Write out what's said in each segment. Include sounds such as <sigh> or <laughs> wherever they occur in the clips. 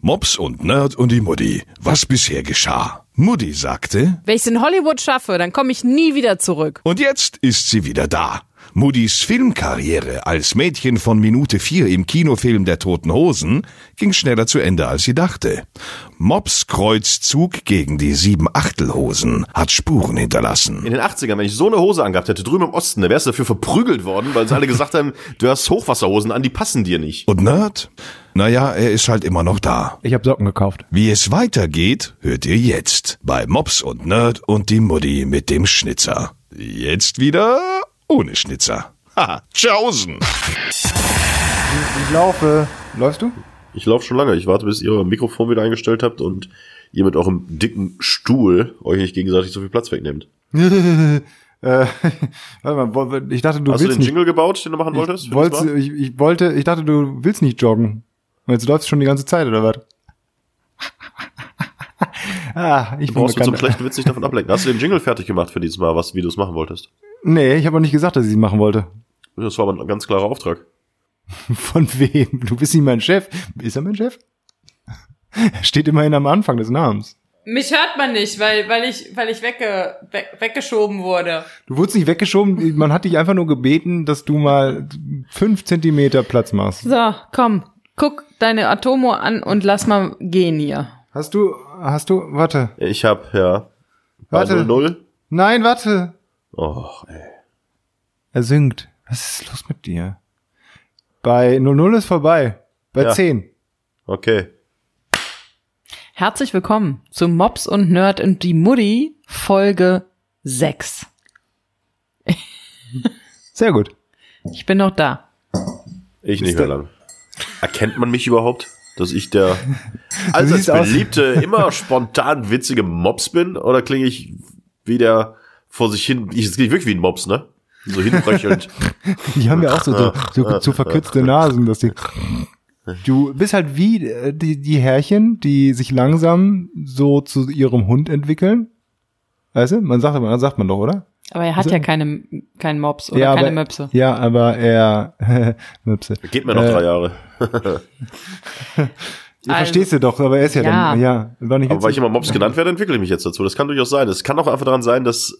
Mops und Nerd und die Mutti. Was bisher geschah? Mutti sagte, Wenn ich in Hollywood schaffe, dann komme ich nie wieder zurück. und jetzt ist sie wieder da. Muddis Filmkarriere als Mädchen von Minute 4 im Kinofilm Der Toten Hosen ging schneller zu Ende, als sie dachte. Mops Kreuzzug gegen die Sieben-Achtelhosen hat Spuren hinterlassen. In den 80ern, wenn ich so eine Hose angehabt hätte, drüben im Osten, da wärst du dafür verprügelt worden, weil sie alle gesagt haben, du hast Hochwasserhosen an, die passen dir nicht. Und Nerd? Naja, er ist halt immer noch da. Ich habe Socken gekauft. Wie es weitergeht, hört ihr jetzt bei Mops und Nerd und die Mutti mit dem Schnitzer. Jetzt wieder ohne Schnitzer. Haha, tschaußen. Ich laufe. Läufst du? Ich laufe schon lange. Ich warte, bis ihr euer Mikrofon wieder eingestellt habt und ihr mit eurem dicken Stuhl euch nicht gegenseitig so viel Platz wegnehmt. <laughs> äh, warte mal, ich dachte, du Hast du willst den nicht. Jingle gebaut, den du machen wolltest? Ich, wollte, ich, ich wollte, ich dachte, du willst nicht joggen. Und jetzt läufst du schon die ganze Zeit, oder was? ah, ich Du brauchst mit so einem schlechten Witz nicht davon ablenken. Hast du den Jingle fertig gemacht für dieses Mal, was, wie du es machen wolltest? Nee, ich habe auch nicht gesagt, dass ich sie machen wollte. Das war aber ein ganz klarer Auftrag. <laughs> Von wem? Du bist nicht mein Chef. Ist er mein Chef? Er steht immerhin am Anfang des Namens. Mich hört man nicht, weil, weil ich, weil ich wegge, weg, weggeschoben wurde. Du wurdest nicht weggeschoben, man hat dich einfach nur gebeten, dass du mal fünf Zentimeter Platz machst. So, komm, guck deine Atomo an und lass mal gehen hier. Hast du, hast du, warte. Ich hab, ja. Warte. 0-0. Nein, warte. Oh, ey. Er singt. Was ist los mit dir? Bei 00 ist vorbei. Bei Ja. 10. Okay. Herzlich willkommen zu Mops und Nerd und die Mutti, Folge 6. Sehr gut. Ich bin noch da. Ich nicht mehr lang. Erkennt man mich überhaupt? Dass ich der <laughs> allseits aus- beliebte, immer <laughs> spontan witzige Mops bin? Oder klinge ich wie der vor sich hin, ich klinge wirklich wie ein Mops, ne? So hinbröchelnd. <laughs> Die haben ja auch so, so, so, so verkürzte Nasen, dass die. Du bist halt wie äh, die, die Herrchen, die sich langsam so zu ihrem Hund entwickeln. Weißt du? Man sagt, man sagt man doch, oder? Aber er hat So. ja keine, keinen Mops oder ja, keine aber, Möpse. Ja, aber er <laughs> Möpse. Geht mir noch Äh, drei Jahre. <laughs> Ja, Also- verstehst du doch, aber er ist ja, Ja. dann, ja, war nicht Aber weil ich immer Mops genannt werde, entwickle ich mich jetzt dazu. Das kann durchaus sein. Es kann auch einfach daran sein, dass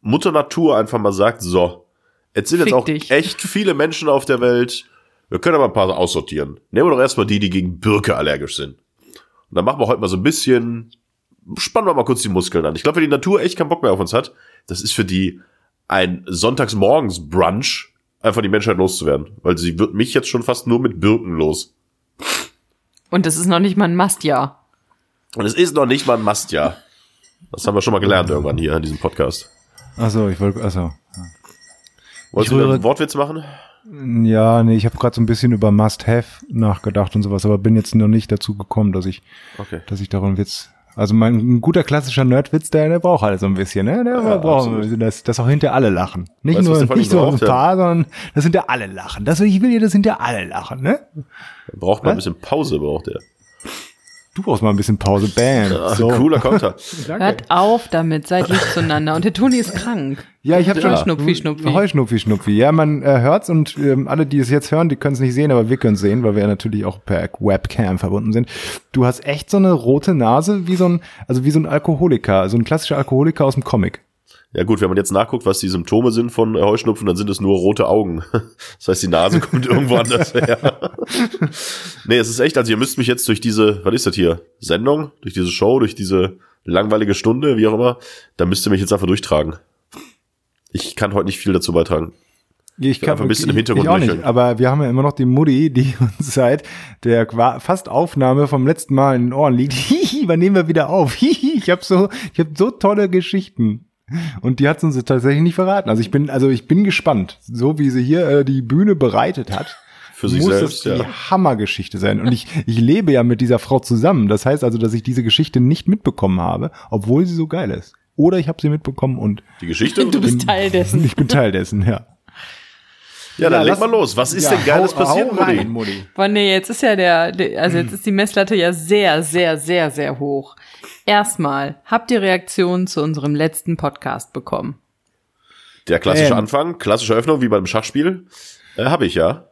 Mutter Natur einfach mal sagt, so, jetzt sind jetzt Fick auch dich. echt viele Menschen auf der Welt. Wir können aber ein paar aussortieren. Nehmen wir doch erstmal die, die gegen Birke allergisch sind. Und dann machen wir heute mal so ein bisschen, spannen wir mal kurz die Muskeln an. Ich glaube, wenn die Natur echt keinen Bock mehr auf uns hat, das ist für die ein Sonntagsmorgens-Brunch, einfach die Menschheit loszuwerden. Weil sie wird mich jetzt schon fast nur mit Birken los. Und das ist noch nicht mal ein Mastjahr. Und es ist noch nicht mal ein Mastjahr. Das haben wir schon mal gelernt irgendwann hier in diesem Podcast. Achso, ich wollte, achso. Wolltest Ich du rühre- einen Wortwitz machen? Ja, nee, ich habe gerade so ein bisschen über Must-Have nachgedacht und sowas, aber bin jetzt noch nicht dazu gekommen, dass ich, Okay. dass ich darum Witz. Also mein ein guter klassischer Nerdwitz, der, der braucht halt so ein bisschen, ne? Der Ja, braucht, absolut. dass, dass auch hinter alle lachen. Nicht Weißt nur nicht so ein braucht, ja? paar, sondern das sind ja alle lachen. Das ich will ja, das sind ja alle lachen, ne? Braucht mal ein bisschen Pause, braucht er. Du brauchst mal ein bisschen Pause. Bam. So. Cooler Konter. <laughs> Hört auf damit, seid lieb zueinander. Und der Toni ist krank. Ja, ich habe schon Heuschnupfi, Schnupfi. Heuschnupfi, Schnupfi. Ja, man äh, hört's und ähm, alle, die es jetzt hören, die können es nicht sehen, aber wir können es sehen, weil wir ja natürlich auch per Webcam verbunden sind. Du hast echt so eine rote Nase, wie so ein, also wie so ein Alkoholiker, so ein klassischer Alkoholiker aus dem Comic. Ja gut, wenn man jetzt nachguckt, was die Symptome sind von äh, Heuschnupfen, dann sind es nur rote Augen. <laughs> Das heißt, die Nase <laughs> kommt irgendwo anders her. nee, es ist echt, also ihr müsst mich jetzt durch diese, was ist das hier? Sendung, durch diese Show, durch diese langweilige Stunde, wie auch immer, da müsst ihr mich jetzt einfach durchtragen. Ich kann heute nicht viel dazu beitragen. Ich einfach ein bisschen im Hintergrund ich auch nicht, aber wir haben ja immer noch die Mutti, die <laughs> uns seit der fast Aufnahme vom letzten Mal in den Ohren liegt. Hihi, wann nehmen wir wieder auf? Hihi, ich habe so, ich habe so tolle Geschichten. Und die hat uns tatsächlich nicht verraten. Also ich bin, also ich bin gespannt, so wie sie hier äh, die Bühne bereitet hat. <laughs> Für sich muss selbst, das die ja. Hammergeschichte sein. Und ich, ich lebe ja mit dieser Frau zusammen. Das heißt also, dass ich diese Geschichte nicht mitbekommen habe, obwohl sie so geil ist. Oder ich habe sie mitbekommen und Die Geschichte? Du bist Teil dessen. <laughs> ich bin Teil dessen, ja. Ja, dann Ja, leg lass- mal los. Was ist ja, denn Geiles hau- passiert, hau rein, Mutti? Mutti. Boah, nee, jetzt ist ja der, also jetzt ist die Messlatte ja sehr, sehr, sehr, sehr hoch. Erstmal, habt ihr Reaktionen zu unserem letzten Podcast bekommen? Der klassische Ähm. Anfang, klassische Öffnung, wie beim Schachspiel. Äh, Habe ich ja.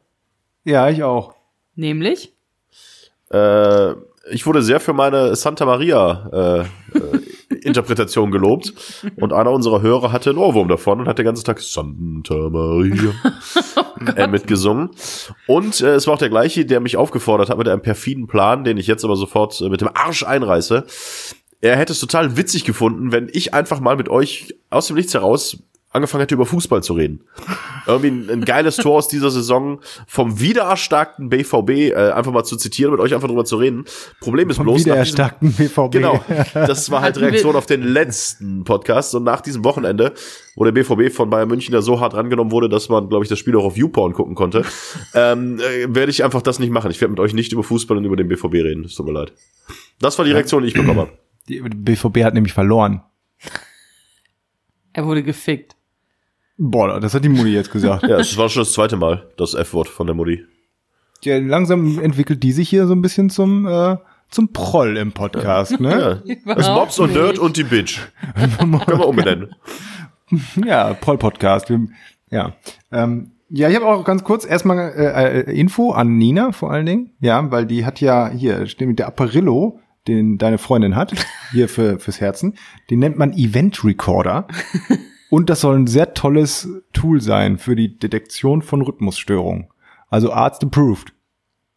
Ja, ich auch. Nämlich? Äh, ich wurde sehr für meine Santa Maria äh, äh, Interpretation gelobt und einer unserer Hörer hatte einen Ohrwurm davon und hat den ganzen Tag Santa Maria <laughs> äh, mitgesungen. Und äh, es war auch der gleiche, der mich aufgefordert hat mit einem perfiden Plan, den ich jetzt aber sofort äh, mit dem Arsch einreiße. Er hätte es total witzig gefunden, wenn ich einfach mal mit euch aus dem Nichts heraus angefangen hätte, über Fußball zu reden. Irgendwie ein, ein geiles Tor aus dieser Saison vom wiedererstarkten BVB äh, einfach mal zu zitieren, mit euch einfach drüber zu reden. Problem ist Vom bloß, nach diesem, wiedererstarkten BVB. Genau. Das war halt <laughs> Reaktion auf den letzten Podcast. Und nach diesem Wochenende, wo der BVB von Bayern München ja so hart rangenommen wurde, dass man, glaube ich, das Spiel auch auf YouPorn gucken konnte, ähm, äh, werde ich einfach das nicht machen. Ich werde mit euch nicht über Fußball und über den BVB reden. Es tut mir leid. Das war die Reaktion, die ich bekommen habe. Die BVB hat nämlich verloren. Er wurde gefickt. Boah, das hat die Mutti jetzt gesagt. Ja, es war schon das zweite Mal, das F-Wort von der Mutti. Ja, langsam entwickelt die sich hier so ein bisschen zum, äh, zum Proll im Podcast, ne? Ja. <laughs> Das Mobs und Nerd und die Bitch. Können wir umbenennen. <laughs> Ja, Proll-Podcast. Ja. Ähm, ja, ich habe auch ganz kurz erstmal äh, äh, Info an Nina vor allen Dingen. Ja, weil die hat ja hier, steht mit der Apparillo, den deine Freundin hat, hier für, fürs Herzen, den nennt man Event Recorder. <laughs> Und das soll ein sehr tolles Tool sein für die Detektion von Rhythmusstörungen. Also Arzt approved.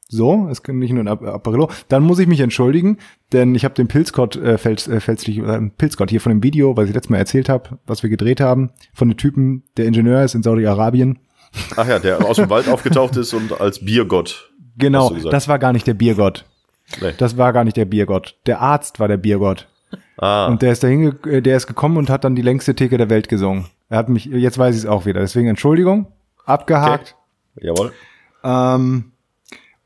So, es kann nicht nur ein App- Apparillo. Dann muss ich mich entschuldigen, denn ich habe den Pilzgott äh, fälsch, äh, fälschlich, äh, Pilzgott hier von dem Video, was ich letztes Mal erzählt habe, was wir gedreht haben, von dem Typen, der Ingenieur ist in Saudi-Arabien. Ach ja, der aus dem Wald aufgetaucht ist und als Biergott. Genau, das war gar nicht der Biergott. Nee. Das war gar nicht der Biergott. Der Arzt war der Biergott. Ah, Und der ist dahin, äh, der ist gekommen und hat dann die längste Theke der Welt gesungen. Er hat mich, jetzt weiß ich es auch wieder. Deswegen Entschuldigung, abgehakt. jawohl. Ähm,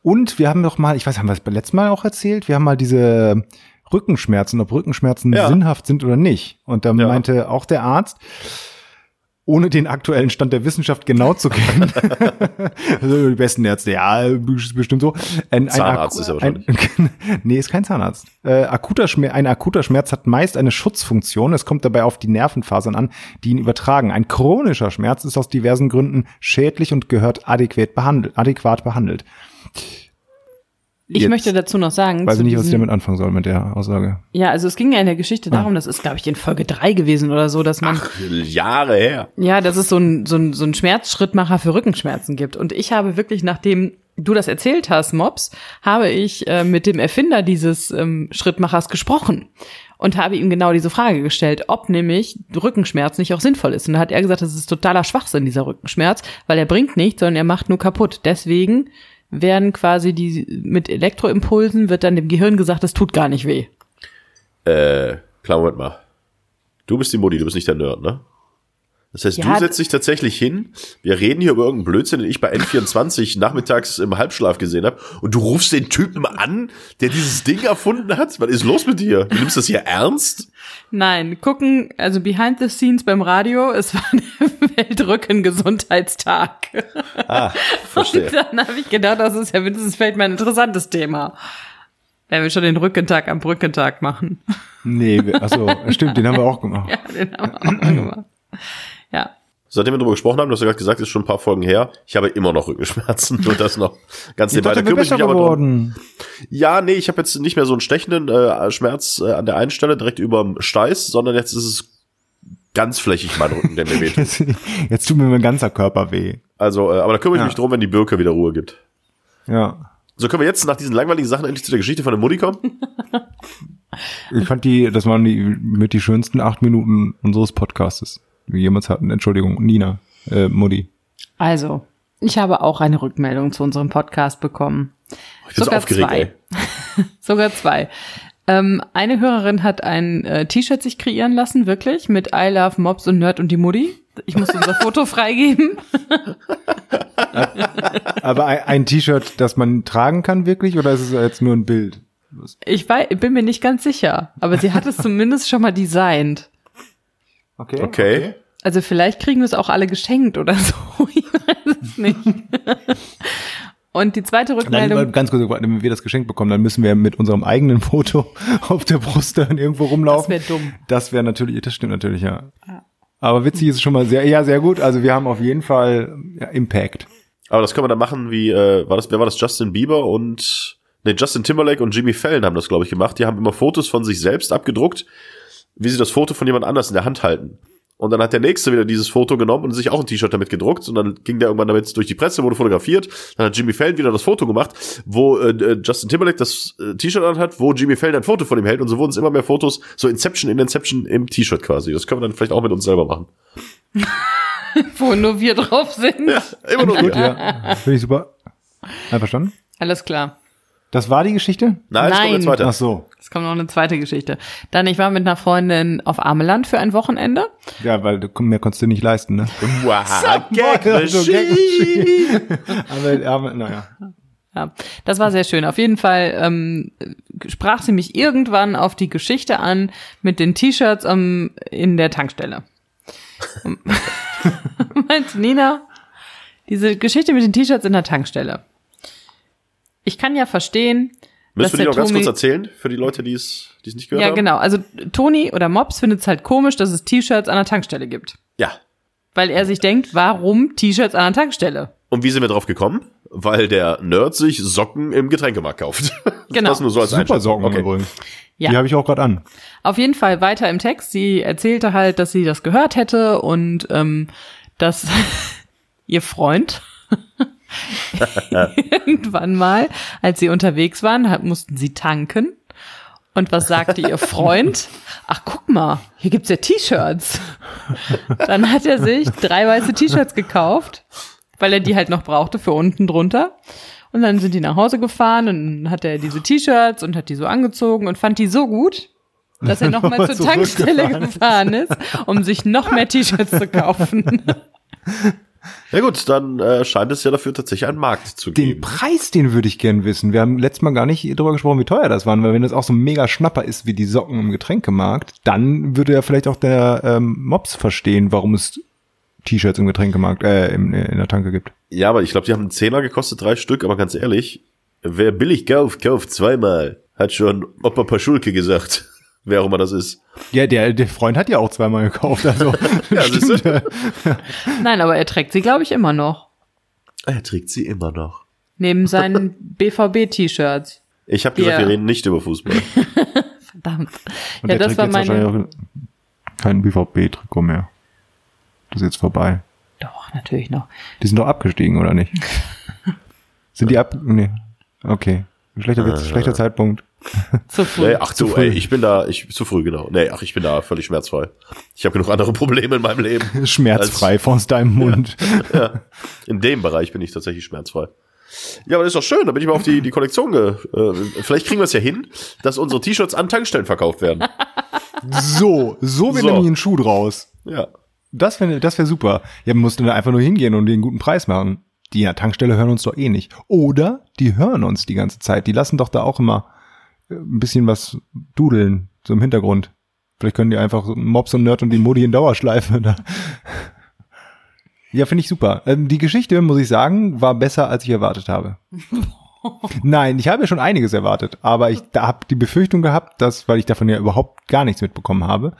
und wir haben noch mal, ich weiß, haben wir es beim letzten Mal auch erzählt, wir haben mal diese Rückenschmerzen, ob Rückenschmerzen Ja. sinnhaft sind oder nicht. Und da Ja. meinte auch der Arzt, ohne den aktuellen Stand der Wissenschaft genau zu kennen, <laughs> <laughs> also die besten Ärzte, ja, ist bestimmt so. Ein, Zahnarzt ist er ein, <laughs> Nee, ist kein Zahnarzt. Äh, akuter Schmerz, ein akuter Schmerz hat meist eine Schutzfunktion. Es kommt dabei auf die Nervenfasern an, die ihn übertragen. Ein chronischer Schmerz ist aus diversen Gründen schädlich und gehört adäquat behandelt. Adäquat behandelt. Ich Jetzt möchte dazu noch sagen, Weiß ich nicht, was ich damit anfangen soll mit der Aussage. ja, also es ging ja in der Geschichte darum, das ist, glaube ich, in Folge drei gewesen oder so, dass man, Jahre her. ja, dass es so ein, so ein, so ein Schmerzschrittmacher für Rückenschmerzen gibt. Und ich habe wirklich, nachdem du das erzählt hast, Mops, habe ich äh, mit dem Erfinder dieses ähm, Schrittmachers gesprochen und habe ihm genau diese Frage gestellt, ob nämlich Rückenschmerz nicht auch sinnvoll ist. Und da hat er gesagt, das ist totaler Schwachsinn, dieser Rückenschmerz, weil er bringt nichts, sondern er macht nur kaputt. Deswegen werden quasi die, mit Elektroimpulsen wird dann dem Gehirn gesagt, das tut gar nicht weh. Äh, klar, Moment mal. Du bist die Mutti, du bist nicht der Nerd, ne? Das heißt, Ja, du setzt dich tatsächlich hin, wir reden hier über irgendeinen Blödsinn, den ich bei N24 <laughs> nachmittags im Halbschlaf gesehen habe, und du rufst den Typen an, der dieses Ding erfunden hat? Was ist los mit dir? Du nimmst das hier ernst? Nein, gucken, also behind the scenes beim Radio, es war der <laughs> Weltrückengesundheitstag. Ah, verstehe. Und dann habe ich gedacht, das ist ja mindestens vielleicht mal ein interessantes Thema. Wenn wir schon den Rückentag am Brückentag machen. Nee, achso, stimmt, den haben wir auch gemacht. <laughs> Ja, den haben wir auch gemacht. Seitdem wir darüber gesprochen haben, du hast ja gerade gesagt, ist schon ein paar Folgen her, ich habe immer noch Rückenschmerzen. <laughs> Nur das noch ganz nebenbei. Da kümmere ich mich aber drum. geworden. Ja, nee, ich habe jetzt nicht mehr so einen stechenden äh, Schmerz äh, an der einen Stelle direkt überm Steiß, sondern jetzt ist es ganz flächig mein Rücken, der mir weht. <laughs> Jetzt, tut mir mein ganzer Körper weh. Also, äh, aber da kümmere ich Ja. mich drum, wenn die Birke wieder Ruhe gibt. Ja. So können wir jetzt nach diesen langweiligen Sachen endlich zu der Geschichte von der Mutti kommen? Ich fand die, das waren die mit die schönsten acht Minuten unseres Podcastes, wir jemals hatten. Entschuldigung, Nina, äh, Mutti. Also, ich habe auch eine Rückmeldung zu unserem Podcast bekommen. Ich bin so Sogar aufgeregt, zwei. ey. <laughs> Sogar zwei. Ähm, eine Hörerin hat ein äh, T-Shirt sich kreieren lassen, wirklich, mit I Love Mobs und Nerd und die Mutti. Ich muss unser Foto <laughs> freigeben. <laughs> Aber ein, ein T-Shirt, das man tragen kann wirklich, oder ist es jetzt nur ein Bild? Ich wei- bin mir nicht ganz sicher, aber sie hat es zumindest schon mal designt. Okay. Okay. Also vielleicht kriegen wir es auch alle geschenkt oder <laughs> so. Ich weiß es nicht. Und die zweite Rückmeldung. Dann, ganz kurz, wenn wir das geschenkt bekommen, dann müssen wir mit unserem eigenen Foto <laughs> auf der Brust dann irgendwo rumlaufen. Das wär dumm. Das wäre natürlich, das stimmt natürlich, ja. Aber witzig ist es schon mal sehr, ja, sehr gut. Also wir haben auf jeden Fall ja, Impact. Aber das können wir dann machen wie, äh, war das, wer war das? Justin Bieber und Ne, Justin Timberlake und Jimmy Fallon haben das, glaube ich, gemacht. Die haben immer Fotos von sich selbst abgedruckt, wie sie das Foto von jemand anders in der Hand halten. Und dann hat der nächste wieder dieses Foto genommen und sich auch ein T-Shirt damit gedruckt. Und dann ging der irgendwann damit durch die Presse, wurde fotografiert. Dann hat Jimmy Fallon wieder das Foto gemacht, wo äh, äh Justin Timberlake das äh, T-Shirt anhat, wo Jimmy Fallon ein Foto von ihm hält. Und so wurden es immer mehr Fotos, so Inception in Inception im T-Shirt quasi. Das können wir dann vielleicht auch mit uns selber machen. <laughs> Wo nur wir drauf sind. Ja, immer nur <laughs> Gut, wir. ja. Finde ich super. Einverstanden? Alles klar. Das war die Geschichte? Nein, es kommt jetzt Nein. weiter. Ach so. Es kommt noch eine zweite Geschichte. Dann, ich war mit einer Freundin auf Ameland für ein Wochenende. Ja, weil du- mehr konntest du nicht leisten, ne? Wow, <laughs> Gag Also, aber, aber, naja. Ja, das war sehr schön. Auf jeden Fall ähm, sprach sie mich irgendwann auf die Geschichte an mit den T-Shirts ähm, in der Tankstelle. <laughs> <laughs> Meinte Nina, diese Geschichte mit den T-Shirts in der Tankstelle. Ich kann ja verstehen, Müssen wir die noch ganz kurz erzählen, für die Leute, die es die es nicht gehört Ja, haben? genau. Also Toni oder Mops findet es halt komisch, dass es T-Shirts an der Tankstelle gibt. Ja. Weil er sich denkt, warum T-Shirts an der Tankstelle? Und wie sind wir drauf gekommen? Weil der Nerd sich Socken im Getränkemarkt kauft. <laughs> Genau. Das nur so als Super. Socken Okay. übrigens. Ja. Die habe ich auch gerade an. Auf jeden Fall weiter im Text. Sie erzählte halt, dass sie das gehört hätte und ähm, dass <laughs> ihr Freund <laughs> <laughs> irgendwann mal, als sie unterwegs waren, mussten sie tanken. Und was sagte ihr Freund? Ach, guck mal, hier gibt's ja T-Shirts. Dann hat er sich drei weiße T-Shirts gekauft, weil er die halt noch brauchte für unten drunter. Und dann sind die nach Hause gefahren und hat er diese T-Shirts und hat die so angezogen und fand die so gut, dass er nochmal <laughs> zur Tankstelle gefahren ist, um sich noch mehr T-Shirts zu kaufen. Ja gut, dann äh, scheint es ja dafür tatsächlich einen Markt zu Den geben. Preis, den würde ich gern wissen. Wir haben letztes Mal gar nicht drüber gesprochen, wie teuer das waren, weil wenn das auch so ein mega Schnapper ist wie die Socken im Getränkemarkt, dann würde ja vielleicht auch der ähm, Mops verstehen, warum es T-Shirts im Getränkemarkt, äh, im, in der Tanke gibt. Ja, aber ich glaube, die haben einen Zehner gekostet, drei Stück, aber ganz ehrlich, wer billig kauft, kauft zweimal. Hat schon Opa Paschulke gesagt. Wer auch immer das ist. Ja, der, der Freund hat ja auch zweimal gekauft, also <laughs> Ja, stimmt. Nein, aber er trägt sie, glaube ich, immer noch. Er trägt sie immer noch. Neben seinen <laughs> BVB-T-Shirts. Ich habe gesagt, Ja. wir reden nicht über Fußball. <laughs> Verdammt. Und ja, das trägt war jetzt meine. wahrscheinlich auch kein BVB-Trikot mehr. Das ist jetzt vorbei. Doch, natürlich noch. Die sind doch abgestiegen, oder nicht? sind die ab? Nee. Okay. Schlechter, Witz, schlechter Zeitpunkt. <laughs> Zu früh. Nee, ach Zu früh. ey, ich bin da, ich zu früh, genau. Nee, ach, ich bin da völlig schmerzfrei. Ich habe genug andere <laughs> Probleme in meinem Leben. <laughs> Schmerzfrei aus deinem Mund. In dem Bereich bin ich tatsächlich schmerzfrei. Ja, aber das ist doch schön, da bin ich mal auf die, die Kollektion ge, äh, Vielleicht kriegen wir es ja hin, dass unsere T-Shirts an Tankstellen verkauft werden. so, so wird So. nämlich ein Schuh draus. Ja. Das wäre das wär super. Ja, man muss dann einfach nur hingehen und den guten Preis machen. Die der Tankstelle hören uns doch eh nicht. Oder die hören uns die ganze Zeit. Die lassen doch da auch immer ein bisschen was dudeln, so im Hintergrund. Vielleicht können die einfach so Mobs und Nerd und die Modi in Dauerschleife. Da. Ja, finde ich super. Ähm, die Geschichte, muss ich sagen, war besser, als ich erwartet habe. <laughs> Nein, ich habe ja schon einiges erwartet, aber ich da habe die Befürchtung gehabt, dass, weil ich davon ja überhaupt gar nichts mitbekommen habe,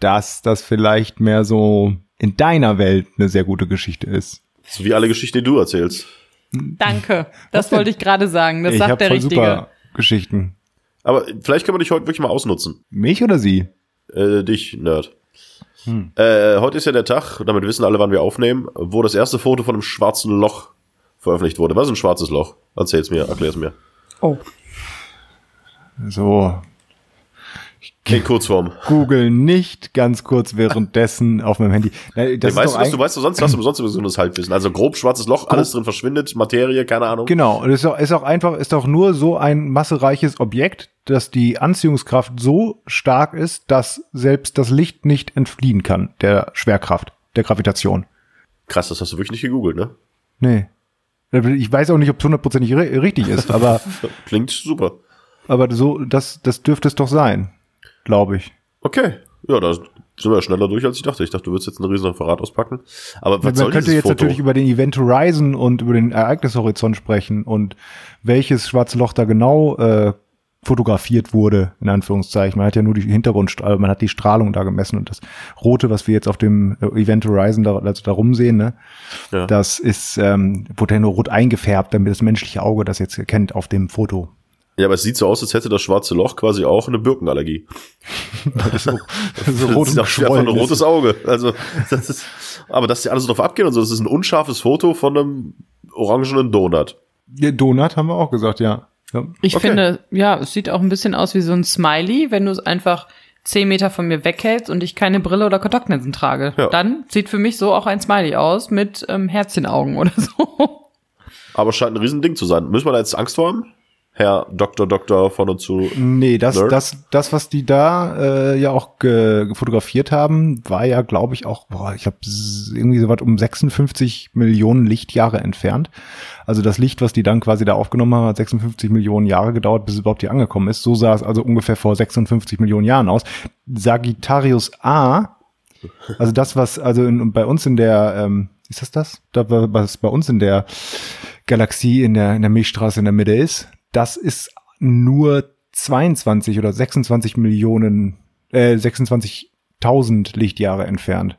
dass das vielleicht mehr so in deiner Welt eine sehr gute Geschichte ist. So wie alle Geschichten, die du erzählst. Danke. Das wollte ich gerade sagen. Das ich sagt habe der voll Richtige. super Geschichten. Aber vielleicht können wir dich heute wirklich mal ausnutzen. Mich oder sie? Äh, dich, Nerd. Hm. Äh, heute ist ja der Tag, damit wissen alle, wann wir aufnehmen, wo das erste Foto von einem schwarzen Loch veröffentlicht wurde. Was ist ein schwarzes Loch? Erzähl's mir, erklär's mir. Oh. So, In Kurzform. Google nicht ganz kurz währenddessen auf meinem Handy. Nee, weißt, doch du, was, du ein, weißt du sonst, was du sonst über so das Halbwissen. Also grob schwarzes Loch, alles drin verschwindet, Materie, keine Ahnung. genau, das ist auch, ist auch einfach, ist doch nur so ein massereiches Objekt, dass die Anziehungskraft so stark ist, dass selbst das Licht nicht entfliehen kann, der Schwerkraft, der Gravitation. Krass, das hast du wirklich nicht gegoogelt, ne? Nee. Ich weiß auch nicht, ob es hundertprozentig ri- richtig ist, aber, <laughs> Klingt super. aber so, das, das dürfte es doch sein, glaube ich. Okay. Ja, da sind wir schneller durch, als ich dachte. Ich dachte, du würdest jetzt ein riesen Referat auspacken. Aber was Man soll könnte jetzt Foto? natürlich über den Event Horizon und über den Ereignishorizont sprechen und welches schwarze Loch da genau äh, fotografiert wurde, in Anführungszeichen. Man hat ja nur die Hintergrundstrahlung, man hat die Strahlung da gemessen und das Rote, was wir jetzt auf dem äh, Event Horizon da, also da rumsehen, ne, Ja. das ist ähm, ja nur rot eingefärbt, damit das menschliche Auge das jetzt erkennt auf dem Foto. Ja, aber es sieht so aus, als hätte das schwarze Loch quasi auch eine Birkenallergie. <laughs> Das ist so, das ist so Das rot auch wie einfach ein rotes Auge. Also, das ist, aber dass die alle so drauf abgehen und so, das ist ein unscharfes Foto von einem orangenen Donut. Ja, Donut haben wir auch gesagt, ja. ja. Ich Okay. finde, ja, es sieht auch ein bisschen aus wie so ein Smiley, wenn du es einfach zehn Meter von mir weghältst und ich keine Brille oder Kontaktlinsen trage. Ja. Dann sieht für mich so auch ein Smiley aus mit ähm, Herzchenaugen oder so. Aber scheint ein Riesending zu sein. Müssen wir da jetzt Angst vor haben? Herr Doktor, Doktor von und zu. Nee, das, Nerd? das, das, was die da äh, ja auch ge fotografiert haben, war ja, glaube ich, auch, boah, ich habe irgendwie so was um 56 Millionen Lichtjahre entfernt. Also das Licht, was die dann quasi da aufgenommen haben, hat 56 Millionen Jahre gedauert, bis es überhaupt hier angekommen ist. So sah es also ungefähr vor 56 Millionen Jahren aus. Sagittarius A, also das, was also in, bei uns in der, ähm, ist das das? Da, was bei uns in der Galaxie, in der, in der Milchstraße in der Mitte ist, das ist nur 22 oder 26 Millionen, äh, 26.000 Lichtjahre entfernt.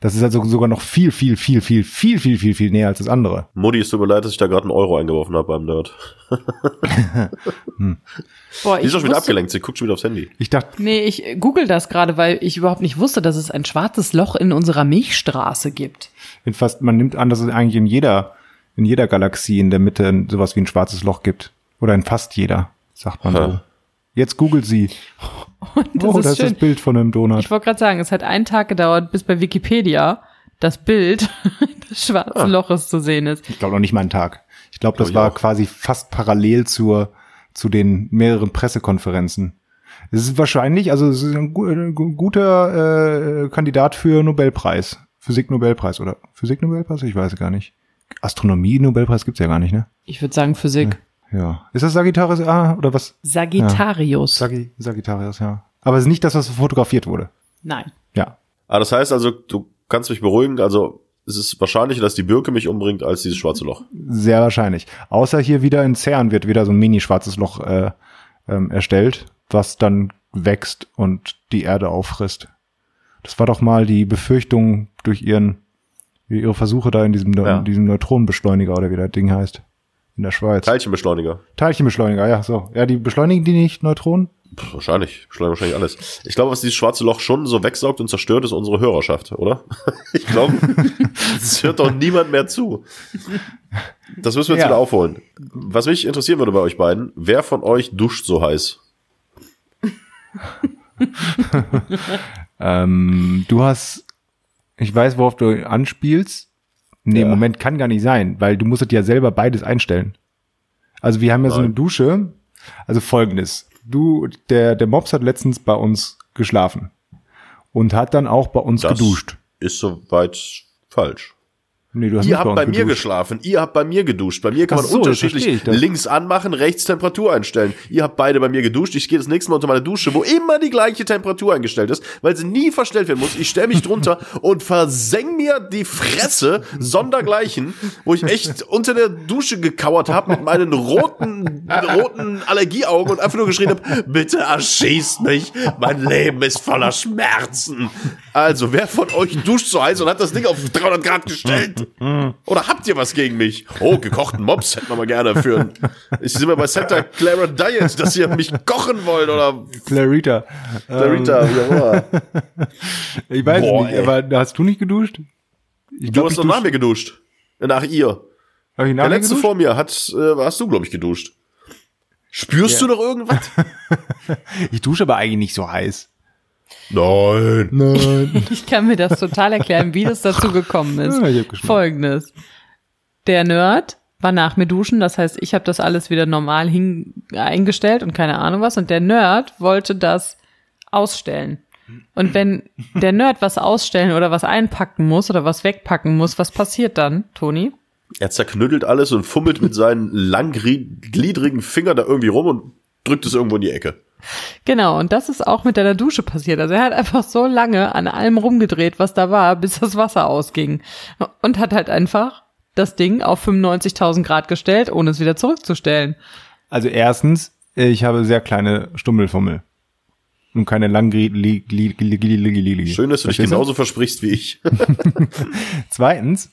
Das ist also sogar noch viel, viel, viel, viel, viel, viel, viel, viel näher als das andere. Mutti, es tut mir leid, dass ich da gerade einen Euro eingeworfen habe beim Nerd. <laughs> <laughs> Boah, Die ist doch schon wieder abgelenkt, sie guckt schon wieder aufs Handy. Ich dachte, Nee, ich google das gerade, weil ich überhaupt nicht wusste, dass es ein schwarzes Loch in unserer Milchstraße gibt. in fast, man nimmt an, dass es eigentlich in jeder, in jeder Galaxie in der Mitte sowas wie ein schwarzes Loch gibt. Oder in fast jeder, sagt man so. Jetzt googelt sie. <laughs> Und das oh, ist das ist schön. das Bild von einem Donut. Ich wollte gerade sagen, es hat einen Tag gedauert, bis bei Wikipedia das Bild <laughs> des schwarzen Ah. Loches zu sehen ist. Ich glaube noch nicht mal einen Tag. Ich glaube, das Glaub war auch. quasi fast parallel zur, zu den mehreren Pressekonferenzen. Es ist wahrscheinlich, also es ist ein äh, gu- guter äh, Kandidat für Nobelpreis. Physik-Nobelpreis oder Physik-Nobelpreis? Ich weiß gar nicht. Astronomie-Nobelpreis gibt's ja gar nicht, ne? Ich würde sagen Physik. Ja. Ist das Sagittarius A oder was? Sagittarius. Saggi Sagittarius, ja. Aber es ist nicht das, was fotografiert wurde. Nein. Ja. Ah, das heißt also, du kannst mich beruhigen, also es ist wahrscheinlicher, dass die Birke mich umbringt, als dieses schwarze Loch. Sehr wahrscheinlich. Außer hier wieder in CERN wird wieder so ein mini-schwarzes Loch äh, ähm, erstellt, was dann wächst und die Erde auffrisst. Das war doch mal die Befürchtung durch ihren ihre Versuche da in diesem, Ja. in diesem Neutronenbeschleuniger oder wie das Ding heißt. In der Schweiz. Teilchenbeschleuniger. Teilchenbeschleuniger, ja, so. Ja, die beschleunigen die nicht Neutronen? Pff, wahrscheinlich. Beschleunigen wahrscheinlich alles. Ich glaube, was dieses schwarze Loch schon so wegsaugt und zerstört, ist unsere Hörerschaft, oder? <laughs> ich glaube, es hört doch niemand mehr zu. Das müssen wir jetzt Ja. wieder aufholen. Was mich interessieren würde bei euch beiden, wer von euch duscht so heiß? <laughs> Ähm, du hast, ich weiß, worauf du anspielst. Nee, Ja. Moment, kann gar nicht sein, weil du musst ja selber beides einstellen. Also wir haben ja so Nein. eine Dusche. Also folgendes. Du, der, der Mops hat letztens bei uns geschlafen. Und hat dann auch bei uns Das geduscht. ist soweit falsch. Nee, du hast Ihr habt bei uns mir geduscht. geschlafen, ihr habt bei mir geduscht. Bei mir kann Ach man so, unterschiedlich links anmachen, rechts Temperatur einstellen. Ihr habt beide bei mir geduscht. Ich gehe das nächste Mal unter meine Dusche, wo immer die gleiche Temperatur eingestellt ist, weil sie nie verstellt werden muss. Ich stelle mich drunter <laughs> und verseng mir die Fresse sondergleichen, wo ich echt unter der Dusche gekauert habe mit meinen roten, roten Allergieaugen und einfach nur geschrien habe, bitte erschießt mich, mein Leben ist voller Schmerzen. Also, wer von euch duscht so heiß und hat das Ding auf 300 Grad gestellt? Oder habt ihr was gegen mich? Oh, gekochten Mops hätten wir mal gerne für ein, ich sind wir bei Santa Clara Diet, dass ihr mich kochen wollt oder Clarita. Clarita, wie auch immer. Ich weiß Boah, nicht, ey. aber hast du nicht geduscht? Ich Du glaub, hast ich doch nach mir geduscht. Nach ihr. Hab ich nach Der letzte geduscht? vor mir hat, äh, hast du, glaube ich, geduscht. Spürst du noch irgendwas? <laughs> Ich dusche aber eigentlich nicht so heiß. Nein. Nein. <laughs> Ich kann mir das total erklären, wie das dazu gekommen ist. Ja, ich. Folgendes. Der Nerd war nach mir duschen, das heißt, ich habe das alles wieder normal hin eingestellt und keine Ahnung was. Und der Nerd wollte das ausstellen. Und wenn der Nerd was ausstellen oder was einpacken muss oder was wegpacken muss, was passiert dann, Toni? Er zerknüttelt alles und fummelt mit seinen langgliedrigen Fingern da irgendwie rum und drückt es irgendwo in die Ecke. Genau, und das ist auch mit deiner Dusche passiert. Also er hat einfach so lange an allem rumgedreht, was da war, bis das Wasser ausging. Und hat halt einfach das Ding auf 95.000 Grad gestellt, ohne es wieder zurückzustellen. Also erstens, ich habe sehr kleine Stummelfummel. Und keine langen Schön, dass du dich genauso versprichst wie ich. <laughs> Zweitens,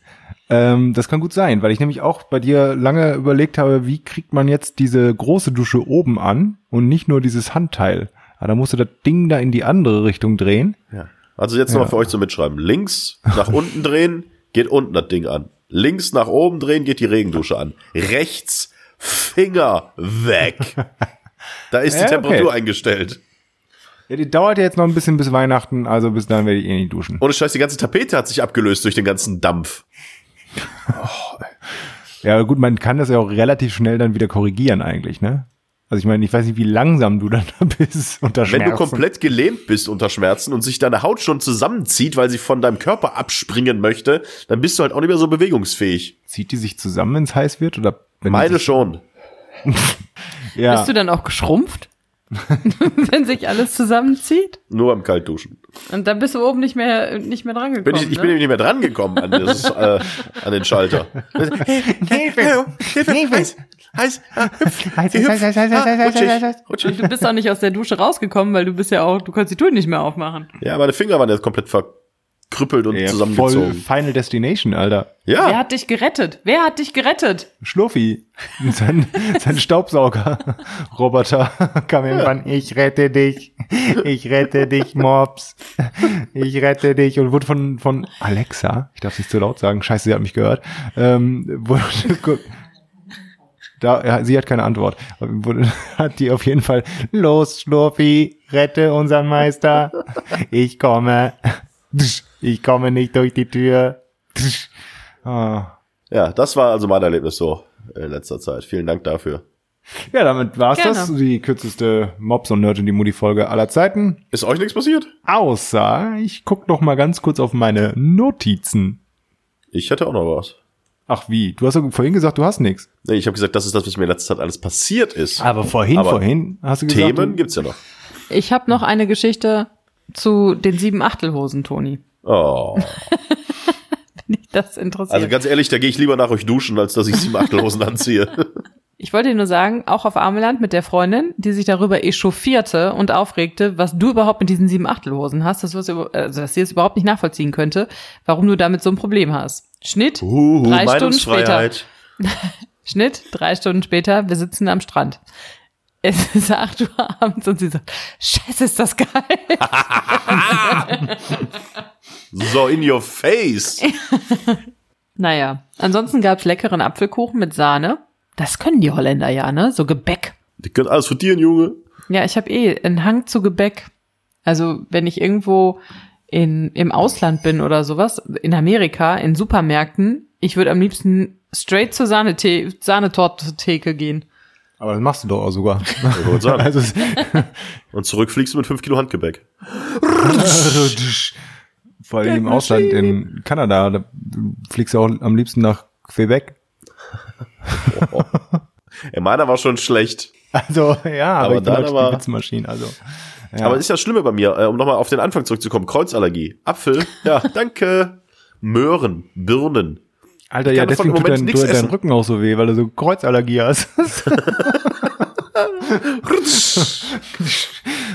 ähm, das kann gut sein, weil ich nämlich auch bei dir lange überlegt habe, wie kriegt man jetzt diese große Dusche oben an und nicht nur dieses Handteil. Aber da musst du das Ding da in die andere Richtung drehen. Ja. Also jetzt nochmal für euch zum Mitschreiben. Links nach unten drehen, geht unten das Ding an. Links nach oben drehen, geht die Regendusche an. Rechts, Finger weg. <laughs> Da ist die Ja, okay. Temperatur eingestellt. Ja, die dauert ja jetzt noch ein bisschen bis Weihnachten, also bis dann werde ich eh nicht duschen. Ohne Scheiß, die ganze Tapete hat sich abgelöst durch den ganzen Dampf. <laughs> Ja, gut, man kann das ja auch relativ schnell dann wieder korrigieren eigentlich, ne? Also ich meine, ich weiß nicht, wie langsam du dann <laughs> da bist unter Wenn Schmerzen. du komplett gelähmt bist unter Schmerzen und sich deine Haut schon zusammenzieht, weil sie von deinem Körper abspringen möchte, dann bist du halt auch nicht mehr so bewegungsfähig. Zieht die sich zusammen, wenn es heiß wird? Oder wenn Meine schon. <laughs> ja. Bist du dann auch geschrumpft? <laughs> Wenn sich alles zusammenzieht? Nur beim Kaltduschen. Und dann bist du oben nicht mehr, nicht mehr dran Bin gekommen. ich, ich ne? bin nicht mehr dran gekommen an, dieses, äh, an den Schalter. Hilfe! Hilfe! Heiß! Heiß! Ah! Heiß, Geh, heiß, hüpf! heiß, heiß, Ah, heiß, heiß, rutschig, heiß, heiß. rutschig. Und du bist auch nicht aus der Dusche rausgekommen, weil du bist ja auch, du konntest die Tür nicht mehr aufmachen. Ja, meine Finger waren jetzt komplett verkrüppelt und ja, voll zusammengezogen. Final Destination, Alter. Ja, Wer hat dich gerettet? Wer hat dich gerettet? Schluffi. <laughs> Sein, sein Staubsauger. <laughs> Roboter <laughs> kam irgendwann, ich rette dich. Ich rette dich, Mops. Ich rette dich. Und wurde von, von Alexa, ich darf nicht zu laut sagen, scheiße, sie hat mich gehört, ähm, wurde, da, ja, sie hat keine Antwort. Wurde, hat die auf jeden Fall, los, Schluffi, rette unseren Meister. Ich komme. Ich komme nicht durch die Tür. Ah. ja, das war also mein Erlebnis so in letzter Zeit. Vielen Dank dafür. Ja, damit war's Gerne. das. Die kürzeste Mobs und Nerd in die Moody Folge aller Zeiten. Ist euch nichts passiert? Außer, ich guck noch mal ganz kurz auf meine Notizen. Ich hätte auch noch was. Ach wie, du hast ja vorhin gesagt, du hast nichts. Nee, ich habe gesagt, das ist das, was mir in letzter Zeit alles passiert ist. Aber vorhin, Aber vorhin hast du gesagt, Themen du, gibt's ja noch. Ich habe noch eine Geschichte zu den sieben Achtelhosen, Toni. Oh. <laughs> Wenn dich das interessiert. Also ganz ehrlich, da gehe ich lieber nach euch duschen, als dass ich sieben Achtelhosen anziehe. <laughs> Ich wollte dir nur sagen, auch auf Ameland mit der Freundin, die sich darüber echauffierte und aufregte, was du überhaupt mit diesen sieben Achtelhosen hast, dass, also, dass sie es überhaupt nicht nachvollziehen könnte, warum du damit so ein Problem hast. Schnitt, Uhu, drei Stunden später. <laughs> Schnitt, drei Stunden später, wir sitzen am Strand. Es ist 8 Uhr abends und sie sagt, scheiße, ist das geil. <laughs> So in your face. <laughs> Naja, ansonsten gab's leckeren Apfelkuchen mit Sahne. Das können die Holländer ja, ne? So Gebäck. Die können alles frittieren, Junge. Ja, ich habe eh einen Hang zu Gebäck. Also wenn ich irgendwo in, im Ausland bin oder sowas, in Amerika, in Supermärkten, ich würde am liebsten straight zur Sahnete Sahnetorte-Theke gehen. Aber das machst du doch auch sogar. <laughs> Also, Und zurück fliegst du mit fünf Kilo Handgebäck. <laughs> vor allem im Ausland, in Kanada, da fliegst du auch am liebsten nach Quebec. <laughs> Ja, meiner war schon schlecht. Also, ja, aber, Aber dann aber- die Witzmaschine, also. Ja. Aber ist ja das Schlimme bei mir, äh, um nochmal auf den Anfang zurückzukommen. Kreuzallergie. Apfel. Ja, danke. Möhren. Birnen. Alter, Ich ja, deswegen im tut dein, tut dein. Rücken auch so weh, weil du so Kreuzallergie hast.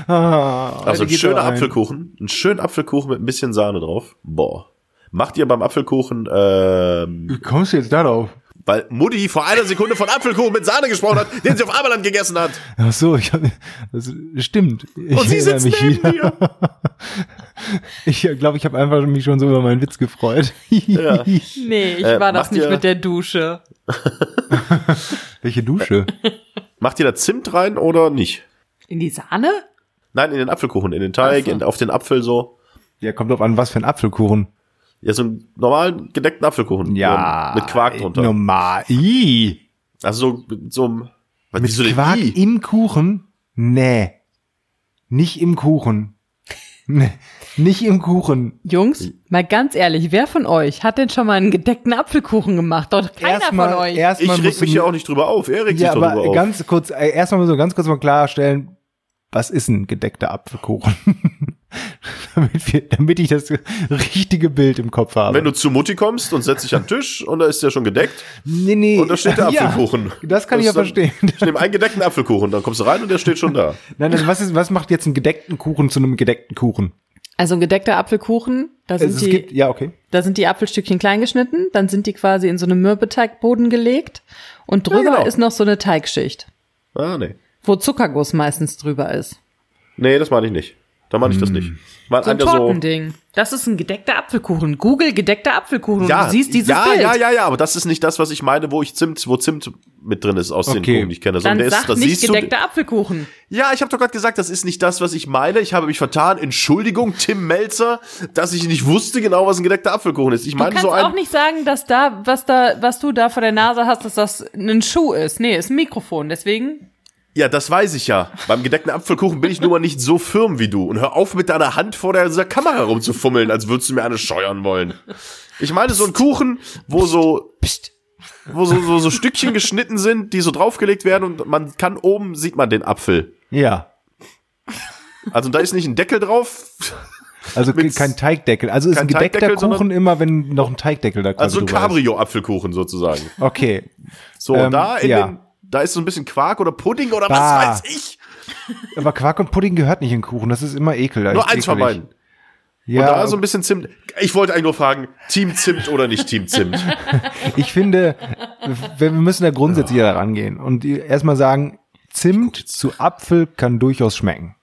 ah, <laughs> <laughs> Also ein schöner. Apfelkuchen. Ein schöner Apfelkuchen mit ein bisschen Sahne drauf. Boah. Macht ihr beim Apfelkuchen, ähm, Wie kommst du jetzt darauf? Weil Mutti vor einer Sekunde von Apfelkuchen mit Sahne gesprochen hat, den sie auf Aberland gegessen hat. Ach so, ich hab, das stimmt. Ich Und sie sitzt neben dir. <laughs> Ich glaube, ich habe einfach mich schon so über meinen Witz gefreut. Ja. <laughs> Nee, ich Äh, war das nicht mit der Dusche. Welche Dusche? <laughs> Macht ihr da Zimt rein oder nicht? In die Sahne? Nein, in den Apfelkuchen, in den Teig, so. in, auf den Apfel so. Ja, kommt drauf an, was für ein Apfelkuchen. Ja, so einen normalen gedeckten Apfelkuchen. Ja. Mit Quark drunter. Normal. Ih. Also so mit so einem. Was, Mit denn Quark I? im Kuchen? Nee. Nicht im Kuchen. Nee. Nicht im Kuchen. Jungs, mal ganz ehrlich, wer von euch hat denn schon mal einen gedeckten Apfelkuchen gemacht? Doch keiner Erstmal- von euch. Erstmal Ich reg mich ja auch nicht drüber auf. Er regt Ja, sich aber drüber auf. ganz kurz, äh, erstmal mal so ganz kurz mal klarstellen, was ist ein gedeckter Apfelkuchen? <laughs> <laughs> damit, wir, damit ich das richtige Bild im Kopf habe. Wenn du zu Mutti kommst und setzt dich an den Tisch und da ist der schon gedeckt nee, nee. und da steht der Ja, Apfelkuchen. das kann ich ja verstehen. Ich nehme einen gedeckten Apfelkuchen, dann kommst du rein und der steht schon da. <laughs> Nein, also was, ist, was macht jetzt einen gedeckten Kuchen zu einem gedeckten Kuchen? Also ein gedeckter Apfelkuchen, da sind, Also es die, gibt, ja, okay. da sind die Apfelstückchen klein geschnitten, dann sind die quasi in so einen Mürbeteigboden gelegt und drüber genau. ist noch so eine Teigschicht, Ah, nee. wo Zuckerguss meistens drüber ist. Nee, das meine ich nicht. Da meine ich das nicht. Ich meine So ein einfach so. Tortending. Das ist ein gedeckter Apfelkuchen. Google gedeckter Apfelkuchen Ja, und du siehst dieses ja, Bild. ja, ja, ja, aber das ist nicht das, was ich meine, wo ich Zimt, wo Zimt mit drin ist aus den Okay. Kuchen, die ich kenne. Dann Sondern der sag ist, das nicht siehst du. gedeckter Apfelkuchen. Ja, ich habe doch gerade gesagt, das ist nicht das, was ich meine. Ich habe mich vertan. Entschuldigung, Tim Melzer, dass ich nicht wusste genau, was ein gedeckter Apfelkuchen ist. Ich Du meine kannst so ein. auch nicht sagen, dass da, was da, was du da vor der Nase hast, dass das ein Schuh ist. Nee, ist ein Mikrofon. Deswegen, Ja, das weiß ich ja. Beim gedeckten Apfelkuchen bin ich nun mal nicht so firm wie du. Und hör auf mit deiner Hand vor der, dieser Kamera rumzufummeln, als würdest du mir eine scheuern wollen. Ich meine so ein Kuchen, wo so, wo so, so, so Stückchen geschnitten sind, die so draufgelegt werden und man kann oben, sieht man den Apfel. Ja. Also da ist nicht ein Deckel drauf. Also Mit- kein Teigdeckel. Also ist ein gedeckter Kuchen immer, wenn noch ein Teigdeckel da quasi Also ein. Cabrio-Apfelkuchen sozusagen. Okay. So, Ähm, da in ja. den, da ist so ein bisschen Quark oder Pudding oder Bah. was weiß ich. Aber Quark und Pudding gehört nicht in Kuchen. Das ist immer ekel. Nur eins von beiden. Ja, Und da so ein bisschen Zimt. Ich wollte eigentlich nur fragen, Team Zimt oder nicht Team Zimt? <laughs> ich finde, wir müssen da grundsätzlich da rangehen und erstmal sagen, Zimt zu Apfel kann durchaus schmecken.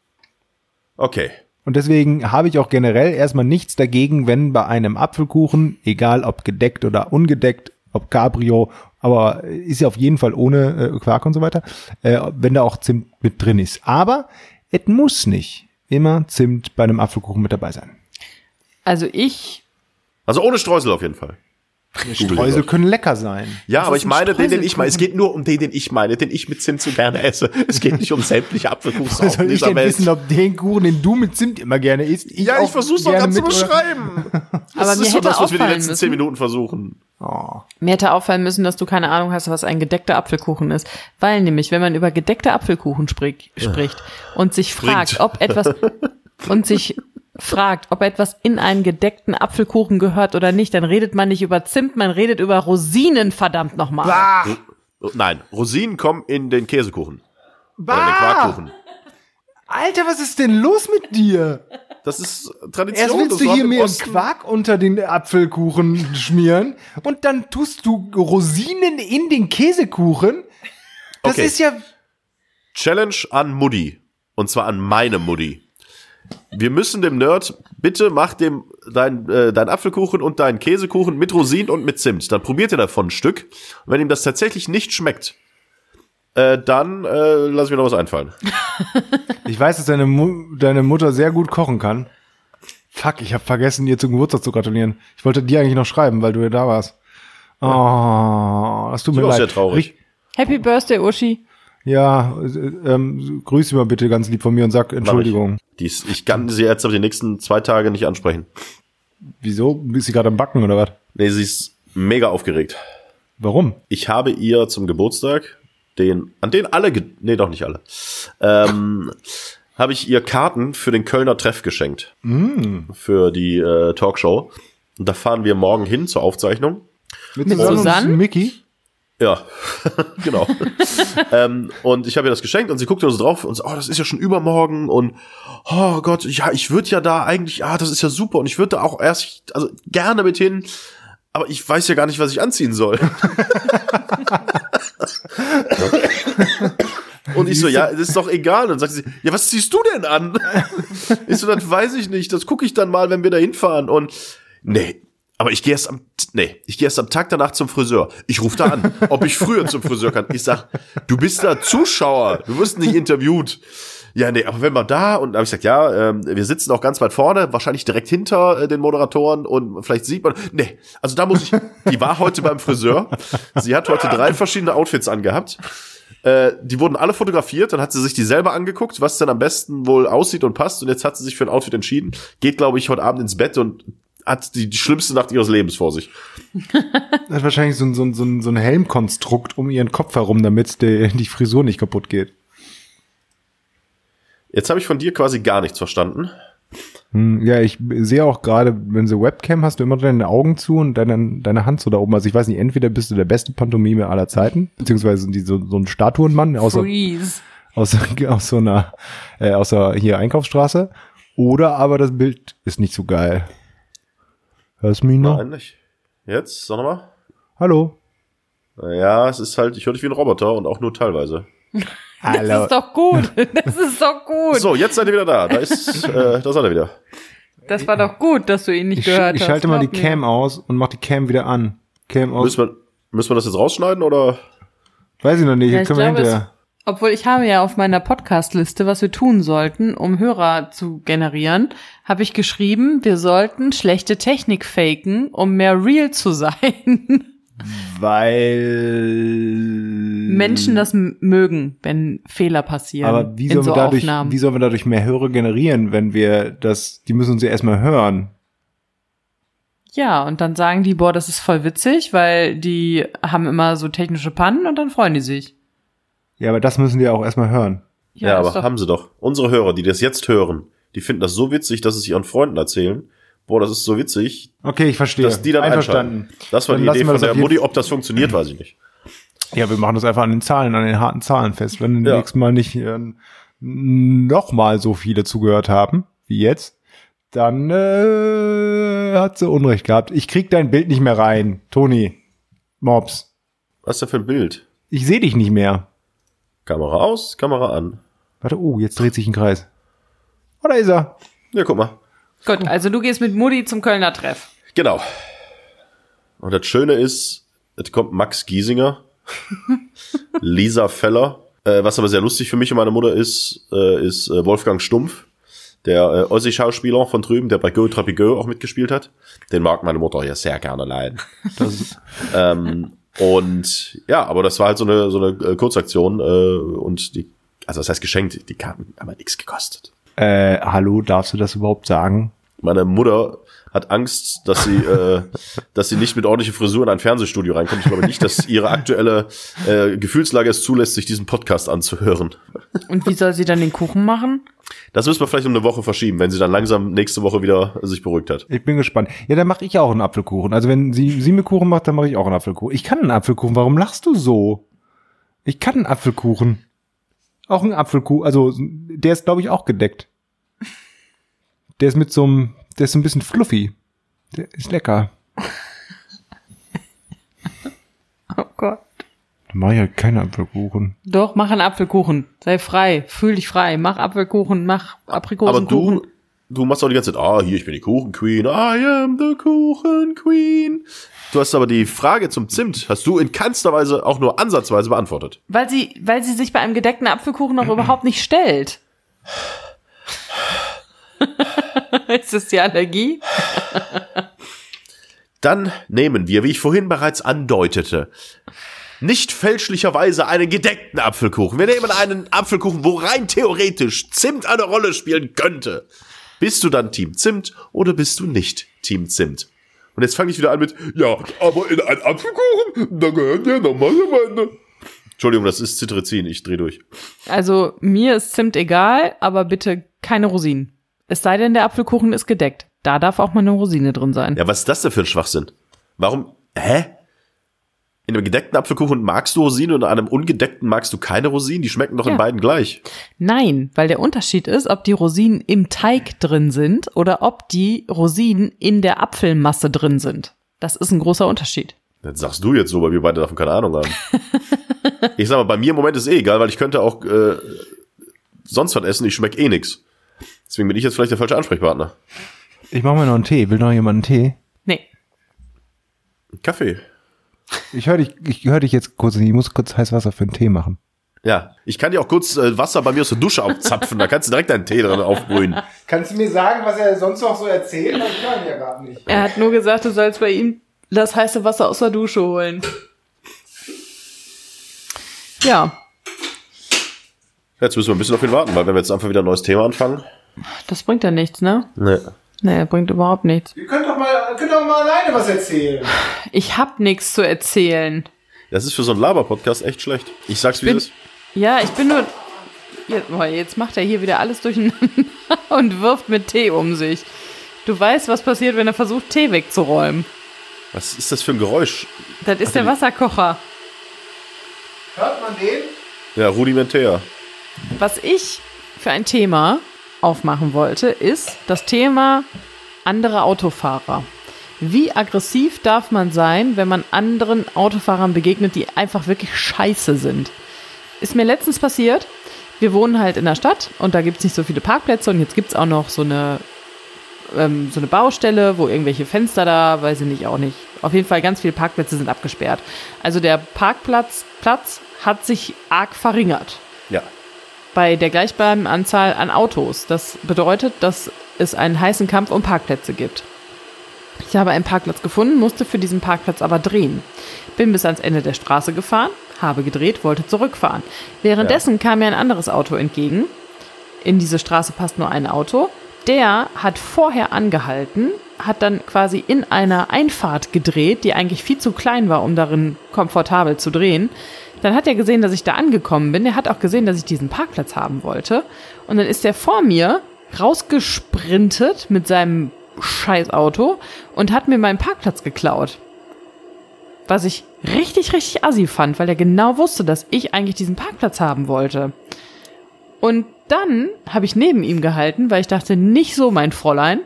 Okay. Und deswegen habe ich auch generell erstmal nichts dagegen, wenn bei einem Apfelkuchen, egal ob gedeckt oder ungedeckt, ob Cabrio, aber ist ja auf jeden Fall ohne äh, Quark und so weiter, äh, wenn da auch Zimt mit drin ist. Aber es muss nicht immer Zimt bei einem Apfelkuchen mit dabei sein. also ich, Also ohne Streusel auf jeden Fall. Streusel können lecker sein. Ja, Das aber ist ich ein meine den, den ich meine. Es geht nur um den, den ich meine, den ich mit Zimt so gerne esse. Es geht nicht um sämtliche Apfelkuchen Soll auf ich denn Welt. wissen, ob den Kuchen, den du mit Zimt immer gerne isst, ich ja, ich versuch's doch gerade zu beschreiben. <laughs> aber Das mir ist so hätte das, was wir die letzten zehn Minuten versuchen. Oh. mir hätte auffallen müssen, dass du keine Ahnung hast, was ein gedeckter Apfelkuchen ist. Weil nämlich, wenn man über gedeckte Apfelkuchen spricht, spricht und sich fragt, ob etwas, <laughs> und sich fragt, ob etwas in einen gedeckten Apfelkuchen gehört oder nicht, dann redet man nicht über Zimt, man redet über Rosinen, verdammt nochmal. Nein, Rosinen kommen in den Käsekuchen. Oder in den Bah! Quarkkuchen. Alter, was ist denn los mit dir? Das ist Tradition. Erst willst das du hier mir. Quark unter den Apfelkuchen schmieren und dann tust du Rosinen in den Käsekuchen. Das Okay. ist ja. Challenge an Mutti. Und zwar an meine Mutti. Wir müssen dem Nerd, bitte mach dem dein, äh, dein Apfelkuchen und deinen Käsekuchen mit Rosinen und mit Zimt. Dann probiert er davon ein Stück. Und wenn ihm das tatsächlich nicht schmeckt, äh, dann äh, lass ich mir noch was einfallen. <laughs> Ich weiß, dass deine, Mu deine Mutter sehr gut kochen kann. Fuck, ich habe vergessen, dir zum Geburtstag zu gratulieren. Ich wollte dir eigentlich noch schreiben, weil du ja da warst. Oh, das tut mir Ich leid. sehr traurig. Happy Birthday, Uschi. Ja, äh, ähm, grüß sie mal bitte ganz lieb von mir und sag Entschuldigung. Die ist, ich kann sie jetzt auf die nächsten zwei Tage nicht ansprechen. Wieso? Bist du gerade am Backen oder was? Nee, sie ist mega aufgeregt. Warum? Ich habe ihr zum Geburtstag den, an den alle, nee, doch nicht alle, ähm, habe ich ihr Karten für den Kölner Treff geschenkt. Für die äh, Talkshow. Und da fahren wir morgen hin zur Aufzeichnung. Mit, Susanne? und Mickey? Ja, <laughs> genau. <laughs> ähm, und ich habe ihr das geschenkt und sie guckte so drauf und so, oh, das ist ja schon übermorgen und oh Gott, ja, ich würde ja da eigentlich, ah, das ist ja super und ich würde da auch erst, also gerne mit hin, aber ich weiß ja gar nicht, was ich anziehen soll. <laughs> und ich so, ja, das ist doch egal. Und dann sagt sie, ja, was ziehst du denn an? ich so, das weiß ich nicht, das gucke ich dann mal, wenn wir da hinfahren und nee, aber ich gehe erst am, nee, ich gehe erst am Tag danach zum Friseur. Ich rufe da an, ob ich früher zum Friseur kann. Ich sag, du bist da Zuschauer, du wirst nicht interviewt. Ja, nee, aber wenn wir da und da habe ich gesagt, ja, ähm, wir sitzen auch ganz weit vorne, wahrscheinlich direkt hinter äh, den Moderatoren und vielleicht sieht man, nee, also da muss ich, die war heute beim Friseur. Sie hat heute drei verschiedene Outfits angehabt. Äh, die wurden alle fotografiert, dann hat sie sich die selber angeguckt, was denn am besten wohl aussieht und passt und jetzt hat sie sich für ein Outfit entschieden. Geht, glaube ich, heute Abend ins Bett und hat die, die schlimmste Nacht ihres Lebens vor sich. Das hat wahrscheinlich so ein, so ein, so ein, so ein Helmkonstrukt um ihren Kopf herum, damit die, die Frisur nicht kaputt geht. Jetzt habe ich von dir quasi gar nichts verstanden. Hm, Ja, ich sehe auch gerade, wenn sie Webcam hast du immer deine Augen zu und deine, deine Hand so da oben. Also ich weiß nicht, entweder bist du der beste Pantomime aller Zeiten, beziehungsweise sind die so, so ein Statuenmann aus, Freeze. aus, <laughs> aus so einer, äh, aus der hier Einkaufsstraße, oder aber das Bild ist nicht so geil. Hörst du mich noch? Nein, nicht. Jetzt, sag nochmal. Hallo? Ja, es ist halt, ich höre dich wie ein Roboter und auch nur teilweise. <laughs> Das ist doch gut. <laughs> Das ist doch gut. So, jetzt seid ihr wieder da. Da ist, äh, da seid ihr wieder. Das war doch gut, dass du ihn nicht Ich, gehört ich hast. schalte mal die mir. Cam aus und mach die Cam wieder an. Cam aus. Müssen wir, müssen wir das jetzt rausschneiden oder? Weiß ich noch nicht, Ja, jetzt ich können wir glaube, es, hinterher. obwohl ich habe ja auf meiner Podcast-Liste, was wir tun sollten, um Hörer zu generieren, habe ich geschrieben, wir sollten schlechte Technik faken, um mehr real zu sein. <laughs> Weil Menschen das mögen, wenn Fehler passieren. Aber wie in sollen, so wir dadurch, Aufnahmen. wie sollen wir dadurch mehr Hörer generieren, wenn wir das, die müssen uns ja erstmal hören. Ja, und dann sagen die, boah, das ist voll witzig, weil die haben immer so technische Pannen und dann freuen die sich. Ja, aber das müssen die auch erstmal hören. Ja, ist aber haben sie doch. Unsere Hörer, die das jetzt hören, die finden das so witzig, dass sie es ihren Freunden erzählen. Boah, das ist so witzig, Okay, ich verstehe. dass die dann Einverstanden. einschalten. Das war Dann die Idee von das der Mutti. Ob das funktioniert, weiß ich nicht. Ja, wir machen das einfach an den Zahlen, an den harten Zahlen fest. Wenn Ja. nächstes Mal nicht äh, nochmal so viele zugehört haben, wie jetzt, dann äh, hat sie Unrecht gehabt. Ich krieg dein Bild nicht mehr rein. Toni, Mobs. Was ist denn für ein Bild? Ich sehe dich nicht mehr. Kamera aus, Kamera an. Warte, oh, jetzt dreht sich ein Kreis. Oh, da ist er. Ja, guck mal. Gut, also du gehst mit Mutti zum Kölner Treff. Genau. Und das Schöne ist, es kommt Max Giesinger, <laughs> Lisa Feller. Äh, was aber sehr lustig für mich und meine Mutter ist, äh, ist äh, Wolfgang Stumpf, der äh, Ossi-Schauspieler von drüben, der bei Go Trapigo auch mitgespielt hat. Den mag meine Mutter ja sehr gerne leiden. <laughs> ähm, und ja, aber das war halt so eine, so eine äh, Kurzaktion äh, und die, also das heißt geschenkt, die Karten haben nichts gekostet. Äh, hallo, darfst du das überhaupt sagen? Meine Mutter hat Angst, dass sie, äh, <laughs> dass sie nicht mit ordentlicher Frisur in ein Fernsehstudio reinkommt. Ich glaube nicht, dass ihre aktuelle äh, Gefühlslage es zulässt, sich diesen Podcast anzuhören. Und wie soll sie dann den Kuchen machen? Das müssen wir vielleicht um eine Woche verschieben, wenn sie dann langsam nächste Woche wieder sich beruhigt hat. Ich bin gespannt. Ja, dann mache ich auch einen Apfelkuchen. Also wenn sie, sie mir Kuchen macht, dann mache ich auch einen Apfelkuchen. Ich kann einen Apfelkuchen. Warum lachst du so? Ich kann einen Apfelkuchen. Auch einen Apfelkuchen. Also der ist, glaube ich, auch gedeckt. Der ist mit so einem, der ist so ein bisschen fluffy. Der ist lecker. <laughs> Oh Gott. Dann mache ich halt keinen Apfelkuchen. Doch, mach einen Apfelkuchen. Sei frei. Fühl dich frei. Mach Apfelkuchen, mach Aber Aprikosenkuchen. du, du machst auch die ganze Zeit, ah, hier, ich bin die Kuchen-Queen, I am the Kuchen-Queen. Du hast aber die Frage zum Zimt, hast du in keinster Weise auch nur ansatzweise beantwortet. Weil sie, weil sie sich bei einem gedeckten Apfelkuchen noch überhaupt nicht stellt. <laughs> Ist das die Allergie? Dann nehmen wir, wie ich vorhin bereits andeutete, nicht fälschlicherweise einen gedeckten Apfelkuchen. Wir nehmen einen Apfelkuchen, wo rein theoretisch Zimt eine Rolle spielen könnte. Bist du dann Team Zimt oder bist du nicht Team Zimt? Und jetzt fange ich wieder an mit, ja, aber in einen Apfelkuchen, da gehört ja normalerweise. Entschuldigung, das ist Citrizin, ich dreh durch. Also, mir ist Zimt egal, aber bitte keine Rosinen. Es sei denn, der Apfelkuchen ist gedeckt. Da darf auch mal eine Rosine drin sein. Ja, was ist das denn für ein Schwachsinn? Warum, hä? In einem gedeckten Apfelkuchen magst du Rosinen und in einem ungedeckten magst du keine Rosinen? Die schmecken doch in Ja. beiden gleich. Nein, weil der Unterschied ist, ob die Rosinen im Teig drin sind oder ob die Rosinen in der Apfelmasse drin sind. Das ist ein großer Unterschied. Das sagst du jetzt so, weil wir beide davon keine Ahnung haben. <laughs> ich sag mal, bei mir im Moment ist eh egal, weil ich könnte auch äh, sonst was essen, ich schmeck eh nix. Deswegen bin ich jetzt vielleicht der falsche Ansprechpartner. Ich mache mir noch einen Tee. Will noch jemand einen Tee? Nee. Kaffee. Ich höre dich, ich höre dich jetzt kurz. Ich muss kurz heiß Wasser für einen Tee machen. Ja, ich kann dir auch kurz äh, Wasser bei mir aus der Dusche aufzapfen, da kannst du direkt deinen Tee dran aufbrühen. Kannst du mir sagen, was er sonst noch so erzählt? Ich kann ja gar nicht. Er hat nur gesagt, du sollst bei ihm das heiße Wasser aus der Dusche holen. Ja, Jetzt müssen wir ein bisschen auf ihn warten, weil wenn wir jetzt einfach wieder ein neues Thema anfangen. das bringt ja nichts, ne? Nee. Nee, bringt überhaupt nichts. Ihr könnt doch mal, könnt doch mal alleine was erzählen. Ich hab nichts zu erzählen. Das ist für so einen Laber-Podcast echt schlecht. Ich sag's wie bin- es ist. Ja, ich bin nur. Jetzt, boah, jetzt macht er hier wieder alles durcheinander <laughs> und wirft mit Tee um sich. Du weißt, was passiert, wenn er versucht, Tee wegzuräumen. Was ist das für ein Geräusch? Das ist der Wasserkocher. Hört man den? Ja, rudimentär. Was ich für ein Thema aufmachen wollte, ist das Thema andere Autofahrer. Wie aggressiv darf man sein, wenn man anderen Autofahrern begegnet, die einfach wirklich scheiße sind? Ist mir letztens passiert. Wir wohnen halt in der Stadt und da gibt es nicht so viele Parkplätze und jetzt gibt es auch noch so eine, ähm, so eine Baustelle, wo irgendwelche Fenster da, weiß ich nicht, auch nicht. Auf jeden Fall ganz viele Parkplätze sind abgesperrt. Also der Parkplatz Platz hat sich arg verringert Ja. Bei der gleichbleibenden Anzahl an Autos. Das bedeutet, dass es einen heißen Kampf um Parkplätze gibt. Ich habe einen Parkplatz gefunden, musste für diesen Parkplatz aber drehen. Bin bis ans Ende der Straße gefahren, habe gedreht, wollte zurückfahren. Währenddessen kam mir ein anderes Auto entgegen. In diese Straße passt nur ein Auto. Der hat vorher angehalten, hat dann quasi in einer Einfahrt gedreht, die eigentlich viel zu klein war, um darin komfortabel zu drehen. Dann hat er gesehen, dass ich da angekommen bin. Er hat auch gesehen, dass ich diesen Parkplatz haben wollte. Und dann ist er vor mir rausgesprintet mit seinem Scheißauto und hat mir meinen Parkplatz geklaut. Was ich richtig, richtig assi fand, weil er genau wusste, dass ich eigentlich diesen Parkplatz haben wollte. Und dann habe ich neben ihm gehalten, weil ich dachte, nicht so mein Fräulein.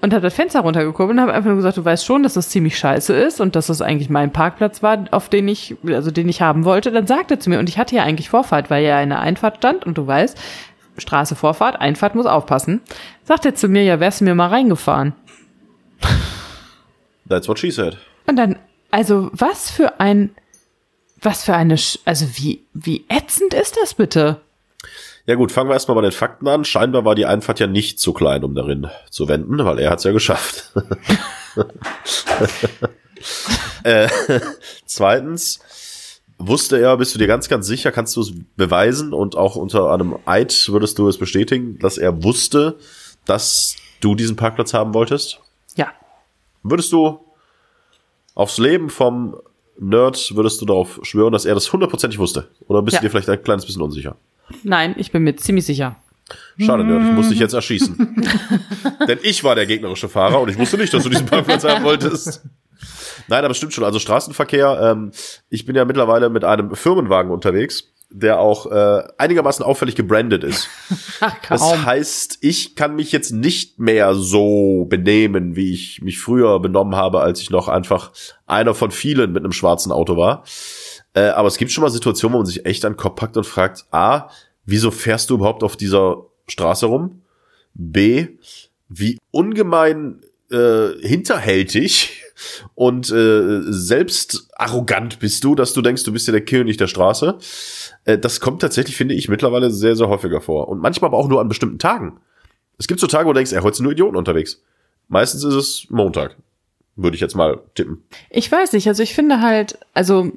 Und habe das Fenster runtergeguckt und habe einfach nur gesagt, du weißt schon, dass das ziemlich scheiße ist und dass das eigentlich mein Parkplatz war, auf den ich, also den ich haben wollte. Dann sagte er zu mir, und ich hatte ja eigentlich Vorfahrt, weil in der Einfahrt stand und du weißt, Straße Vorfahrt, Einfahrt muss aufpassen. Sagt er zu mir, ja, wärst du mir mal reingefahren. That's what she said. Und dann, also was für ein, was für eine, Sch also wie, wie ätzend ist das bitte? Ja gut, fangen wir erstmal bei den Fakten an. Scheinbar war die Einfahrt ja nicht zu klein, um darin zu wenden, weil er hat's ja geschafft. <laughs> äh, zweitens wusste er, bist du dir ganz, ganz sicher, kannst du es beweisen und auch unter einem Eid würdest du es bestätigen, dass er wusste, dass du diesen Parkplatz haben wolltest? Ja. Würdest du aufs Leben vom Nerd, würdest du darauf schwören, dass er das hundertprozentig wusste? Oder bist Ja. du dir vielleicht ein kleines bisschen unsicher? Nein, ich bin mir ziemlich sicher. Schade, Nerd, ich muss dich jetzt erschießen. <laughs> Denn ich war der gegnerische Fahrer und ich wusste nicht, dass du diesen Parkplatz haben wolltest. Nein, aber stimmt schon. Also Straßenverkehr, ähm, ich bin ja mittlerweile mit einem Firmenwagen unterwegs, der auch äh, einigermaßen auffällig gebrandet ist. <laughs> Ach, Das heißt, ich kann mich jetzt nicht mehr so benehmen, wie ich mich früher benommen habe, als ich noch einfach einer von vielen mit einem schwarzen Auto war. Äh, aber es gibt schon mal Situationen, wo man sich echt an den Kopf packt und fragt, A, wieso fährst du überhaupt auf dieser Straße rum? B, wie ungemein äh, hinterhältig <laughs> und äh, selbst arrogant bist du, dass du denkst, du bist ja der König der Straße. Äh, das kommt tatsächlich, finde ich, mittlerweile sehr, sehr häufiger vor. Und manchmal aber auch nur an bestimmten Tagen. Es gibt so Tage, wo du denkst, ey, heute sind nur Idioten unterwegs. Meistens ist es Montag. Würde ich jetzt mal tippen. Ich weiß nicht, also ich finde halt, also,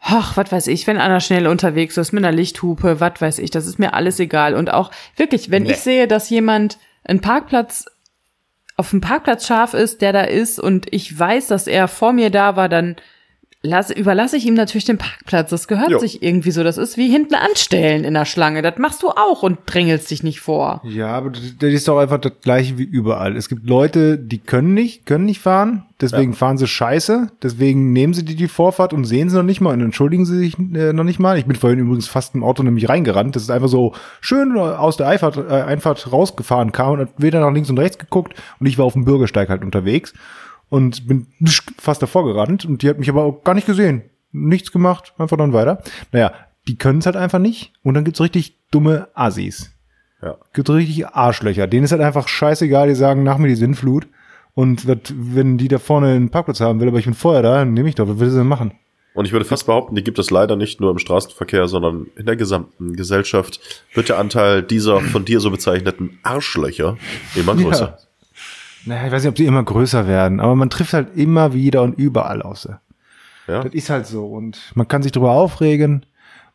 ach, was weiß ich, wenn einer schnell unterwegs ist mit einer Lichthupe, was weiß ich, das ist mir alles egal. Und auch wirklich, wenn Nee. ich sehe, dass jemand einen Parkplatz auf dem Parkplatz scharf ist, der da ist und ich weiß, dass er vor mir da war, dann lasse, überlasse ich ihm natürlich den Parkplatz. Das gehört Jo. sich irgendwie so. Das ist wie hinten anstellen in der Schlange. Das machst du auch und drängelst dich nicht vor. Ja, aber das ist doch einfach das gleiche wie überall. Es gibt Leute, die können nicht, können nicht fahren, deswegen fahren sie scheiße, deswegen nehmen sie die, die Vorfahrt und sehen sie noch nicht mal und entschuldigen sie sich äh, noch nicht mal. Ich bin vorhin übrigens fast im Auto nämlich reingerannt. Das ist einfach so schön aus der Einfahrt, äh, Einfahrt rausgefahren kam und hat weder nach links und rechts geguckt und ich war auf dem Bürgersteig halt unterwegs und bin fast davor gerannt und die hat mich aber auch gar nicht gesehen. Nichts gemacht, einfach dann weiter. Naja, die können es halt einfach nicht und dann gibt's richtig dumme Assis Ja. gibt richtig Arschlöcher. Denen ist halt einfach scheißegal, die sagen, nach mir die Sinnflut. Und was, wenn die da vorne einen Parkplatz haben will, aber ich bin vorher da, dann nehme ich doch. Was will sie denn machen? Und ich würde fast behaupten, die gibt es leider nicht nur im Straßenverkehr, sondern in der gesamten Gesellschaft wird der Anteil dieser von dir so bezeichneten Arschlöcher immer größer. Naja, ich weiß nicht, ob sie immer größer werden, aber man trifft halt immer wieder und überall auf sie. Ja. Das ist halt so. Und man kann sich darüber aufregen.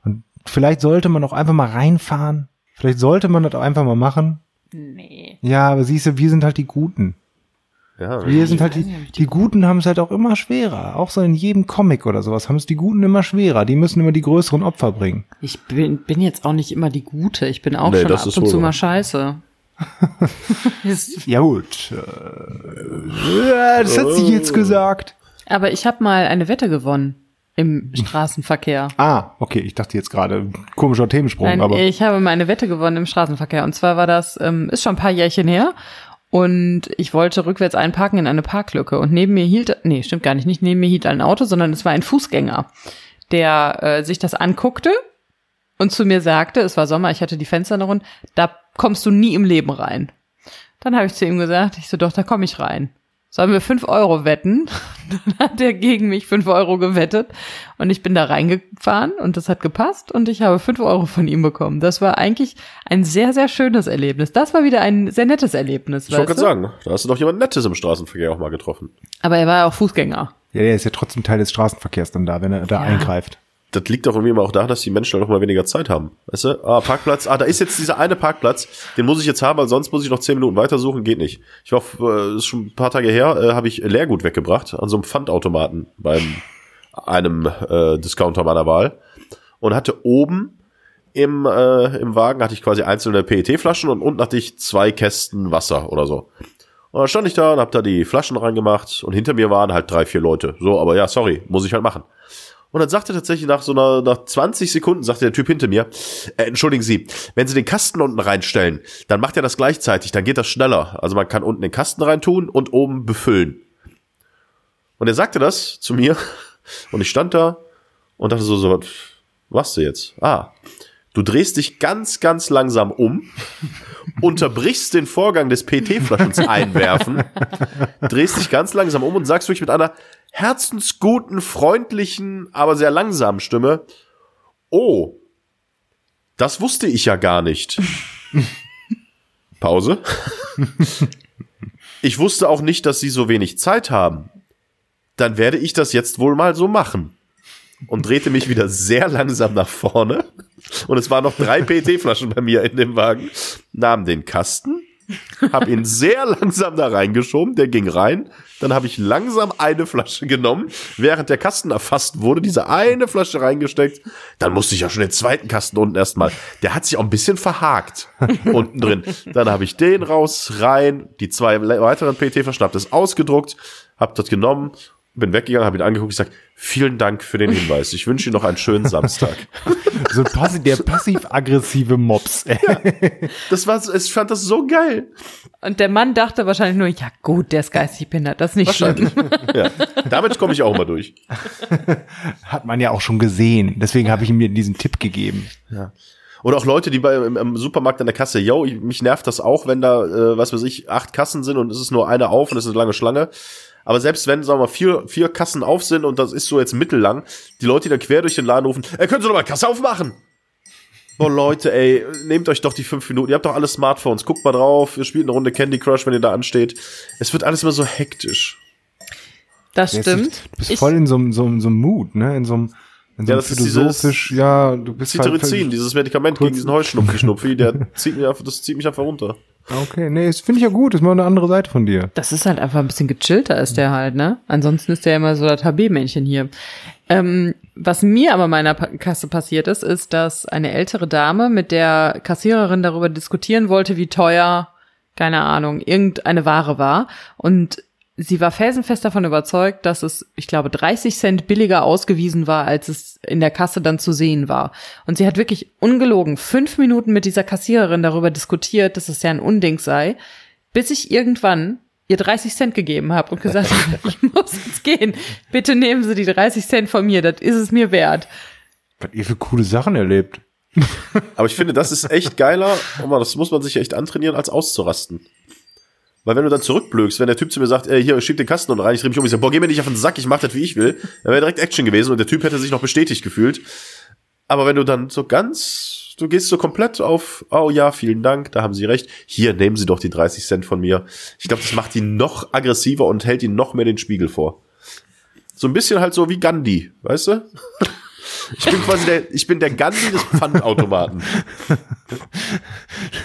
Und vielleicht sollte man auch einfach mal reinfahren. Vielleicht sollte man das auch einfach mal machen. Nee. Ja, aber siehst du, wir sind halt die Guten. Ja, Wir sind halt die, die Guten haben es halt auch immer schwerer. Auch so in jedem Comic oder sowas haben es die Guten immer schwerer. Die müssen immer die größeren Opfer bringen. Ich bin, bin jetzt auch nicht immer die Gute. Ich bin auch Nee, schon ab und zu mal scheiße. <laughs> Ja gut. Äh, das hat sie jetzt gesagt. Aber ich habe mal eine Wette gewonnen im Straßenverkehr. Ah, okay. Ich dachte jetzt gerade komischer Themensprung, Nein, aber ich habe mal eine Wette gewonnen im Straßenverkehr. Und zwar war das, ähm, ist schon ein paar Jährchen her. Und ich wollte rückwärts einparken in eine Parklücke. Und neben mir hielt, nee, stimmt gar nicht, nicht neben mir hielt ein Auto, sondern es war ein Fußgänger, der äh, sich das anguckte und zu mir sagte, es war Sommer, ich hatte die Fenster noch runter, da kommst du nie im Leben rein. Dann habe ich zu ihm gesagt, ich so, doch, da komme ich rein. Sollen wir fünf Euro wetten? <laughs> Dann hat er gegen mich fünf Euro gewettet und ich bin da reingefahren und das hat gepasst und ich habe fünf Euro von ihm bekommen. Das war eigentlich ein sehr, sehr schönes Erlebnis. Das war wieder ein sehr nettes Erlebnis. Ich wollte gerade du? sagen, da hast du doch jemand Nettes im Straßenverkehr auch mal getroffen. Aber er war ja auch Fußgänger. ja, der ist ja trotzdem Teil des Straßenverkehrs dann da, wenn er da eingreift. Das liegt doch irgendwie immer auch daran, dass die Menschen noch mal weniger Zeit haben. Weißt du? Ah, Parkplatz, ah, da ist jetzt dieser eine Parkplatz, den muss ich jetzt haben, weil sonst muss ich noch zehn Minuten weitersuchen, geht nicht. Ich war, äh, ist schon ein paar Tage her, äh, habe ich Leergut weggebracht an so einem Pfandautomaten beim einem äh, Discounter meiner Wahl und hatte oben im, äh, im Wagen hatte ich quasi einzelne PET-Flaschen und unten hatte ich zwei Kästen Wasser oder so. Und dann stand ich da und hab da die Flaschen reingemacht und hinter mir waren halt drei, vier Leute. So, aber ja, sorry, muss ich halt machen. Und dann sagte tatsächlich nach so einer, nach 20 Sekunden, sagte der Typ hinter mir, äh, entschuldigen Sie, wenn Sie den Kasten unten reinstellen, dann macht er das gleichzeitig, dann geht das schneller. Also man kann unten den Kasten reintun und oben befüllen. Und er sagte das zu mir <laughs> und ich stand da und dachte so, so, was machst du jetzt? Ah, du drehst dich ganz, ganz langsam um, unterbrichst den Vorgang des PT-Flaschens <laughs> einwerfen, drehst dich ganz langsam um und sagst wirklich mit einer herzensguten, freundlichen, aber sehr langsamen Stimme, oh, das wusste ich ja gar nicht. <laughs> Pause. Ich wusste auch nicht, dass Sie so wenig Zeit haben. Dann werde ich das jetzt wohl mal so machen. Und drehte mich wieder sehr langsam nach vorne. Und es waren noch drei PT-Flaschen bei mir in dem Wagen. Nahm den Kasten, hab ihn sehr langsam da reingeschoben, der ging rein. Dann habe ich langsam eine Flasche genommen, während der Kasten erfasst wurde, diese eine Flasche reingesteckt. Dann musste ich ja schon den zweiten Kasten unten erstmal. Der hat sich auch ein bisschen verhakt unten drin. Dann habe ich den raus, rein, die zwei weiteren PT-Flaschen, hab das ausgedruckt, hab das genommen, bin weggegangen, habe ihn angeguckt, gesagt, vielen Dank für den Hinweis. Ich wünsche Ihnen noch einen schönen Samstag. <laughs> So passi der passiv-aggressive Mops. Das war, ich fand das so geil. Und der Mann dachte wahrscheinlich nur, ja gut, der ist geistig behindert, das ist nicht schlimm. Ja, damit komme ich auch immer durch. <laughs> Hat man ja auch schon gesehen. Deswegen habe ich ihm diesen Tipp gegeben. Oder auch Leute, die bei, im, im Supermarkt an der Kasse, yo, ich, mich nervt das auch, wenn da, äh, was weiß ich, acht Kassen sind und es ist nur eine auf und es ist eine lange Schlange. Aber selbst wenn, sagen wir mal, vier, vier Kassen auf sind und das ist so jetzt mittellang, die Leute, die dann quer durch den Laden rufen, äh, können Sie doch mal Kasse aufmachen? Boah, Leute, ey, nehmt euch doch die fünf Minuten. Ihr habt doch alle Smartphones. Guckt mal drauf. Ihr spielt eine Runde Candy Crush, wenn ihr da ansteht. Es wird alles immer so hektisch. Das Du stimmt. bist, du bist Ich- voll in so, einem- so, einem- so einem Mood, ne? In so einem, in so Ja, einem das ist dieses philosophisch, ja, du bist halt Cetirizin, dieses Medikament gegen diesen Heuschnupfi-Schnupfi, der zieht mir einfach, das zieht mich einfach runter. Okay, nee, das finde ich ja gut, das ist mal eine andere Seite von dir. Das ist halt einfach ein bisschen gechillter ist der halt, ne? Ansonsten ist der immer so das HB-Männchen hier. Ähm, was mir aber meiner Kasse passiert ist, ist, dass eine ältere Dame mit der Kassiererin darüber diskutieren wollte, wie teuer, keine Ahnung, irgendeine Ware war. Und sie war felsenfest davon überzeugt, dass es, ich glaube, 30 Cent billiger ausgewiesen war, als es in der Kasse dann zu sehen war. Und sie hat wirklich ungelogen fünf Minuten mit dieser Kassiererin darüber diskutiert, dass es ja ein Unding sei, bis ich irgendwann ihr 30 Cent gegeben habe und gesagt habe, <laughs> ich muss jetzt gehen. Bitte nehmen Sie die 30 Cent von mir, das ist es mir wert. Was ihr für coole Sachen erlebt. Aber ich finde, das ist echt geiler, und man- das muss man sich echt antrainieren, als auszurasten. Weil wenn du dann zurückblökst, wenn der Typ zu mir sagt, ey, hier, schieb den Kasten und rein, ich dreh mich um, ich sag, boah, geh mir nicht auf den Sack, ich mach das, wie ich will, dann wäre direkt Action gewesen und der Typ hätte sich noch bestätigt gefühlt. Aber wenn du dann so ganz, du gehst so komplett auf, oh ja, vielen Dank, da haben Sie recht, hier, nehmen Sie doch die 30 Cent von mir. Ich glaube, das macht ihn noch aggressiver und hält ihn noch mehr den Spiegel vor. So ein bisschen halt so wie Gandhi, weißt du? Ich bin quasi der, ich bin der Gandhi des Pfandautomaten.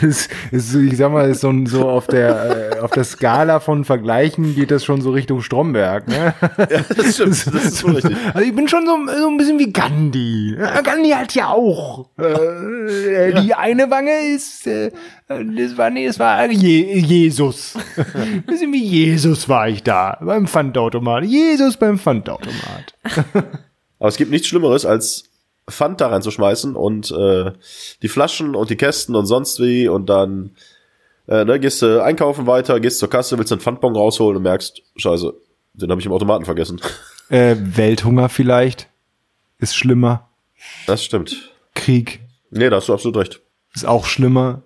Das ist, ich sag mal, ist so, so auf der äh, auf der Skala von Vergleichen geht das schon so Richtung Stromberg. Ne? Ja, das stimmt, das ist so richtig. Also ich bin schon so, so ein bisschen wie Gandhi. Ja, Gandhi hat ja auch. Äh, äh, Die eine Wange ist, äh, das war nee, das war Je Jesus. Ein bisschen wie Jesus war ich da beim Pfandautomat. Jesus beim Pfandautomat. Aber es gibt nichts Schlimmeres, als Pfand da reinzuschmeißen und äh, die Flaschen und die Kästen und sonst wie und dann äh, ne, gehst du einkaufen weiter, gehst zur Kasse, willst einen Pfandbon rausholen und merkst, scheiße, den habe ich im Automaten vergessen. Äh, Welthunger vielleicht ist schlimmer. Das stimmt. Krieg Nee, da hast du absolut recht. ist auch schlimmer.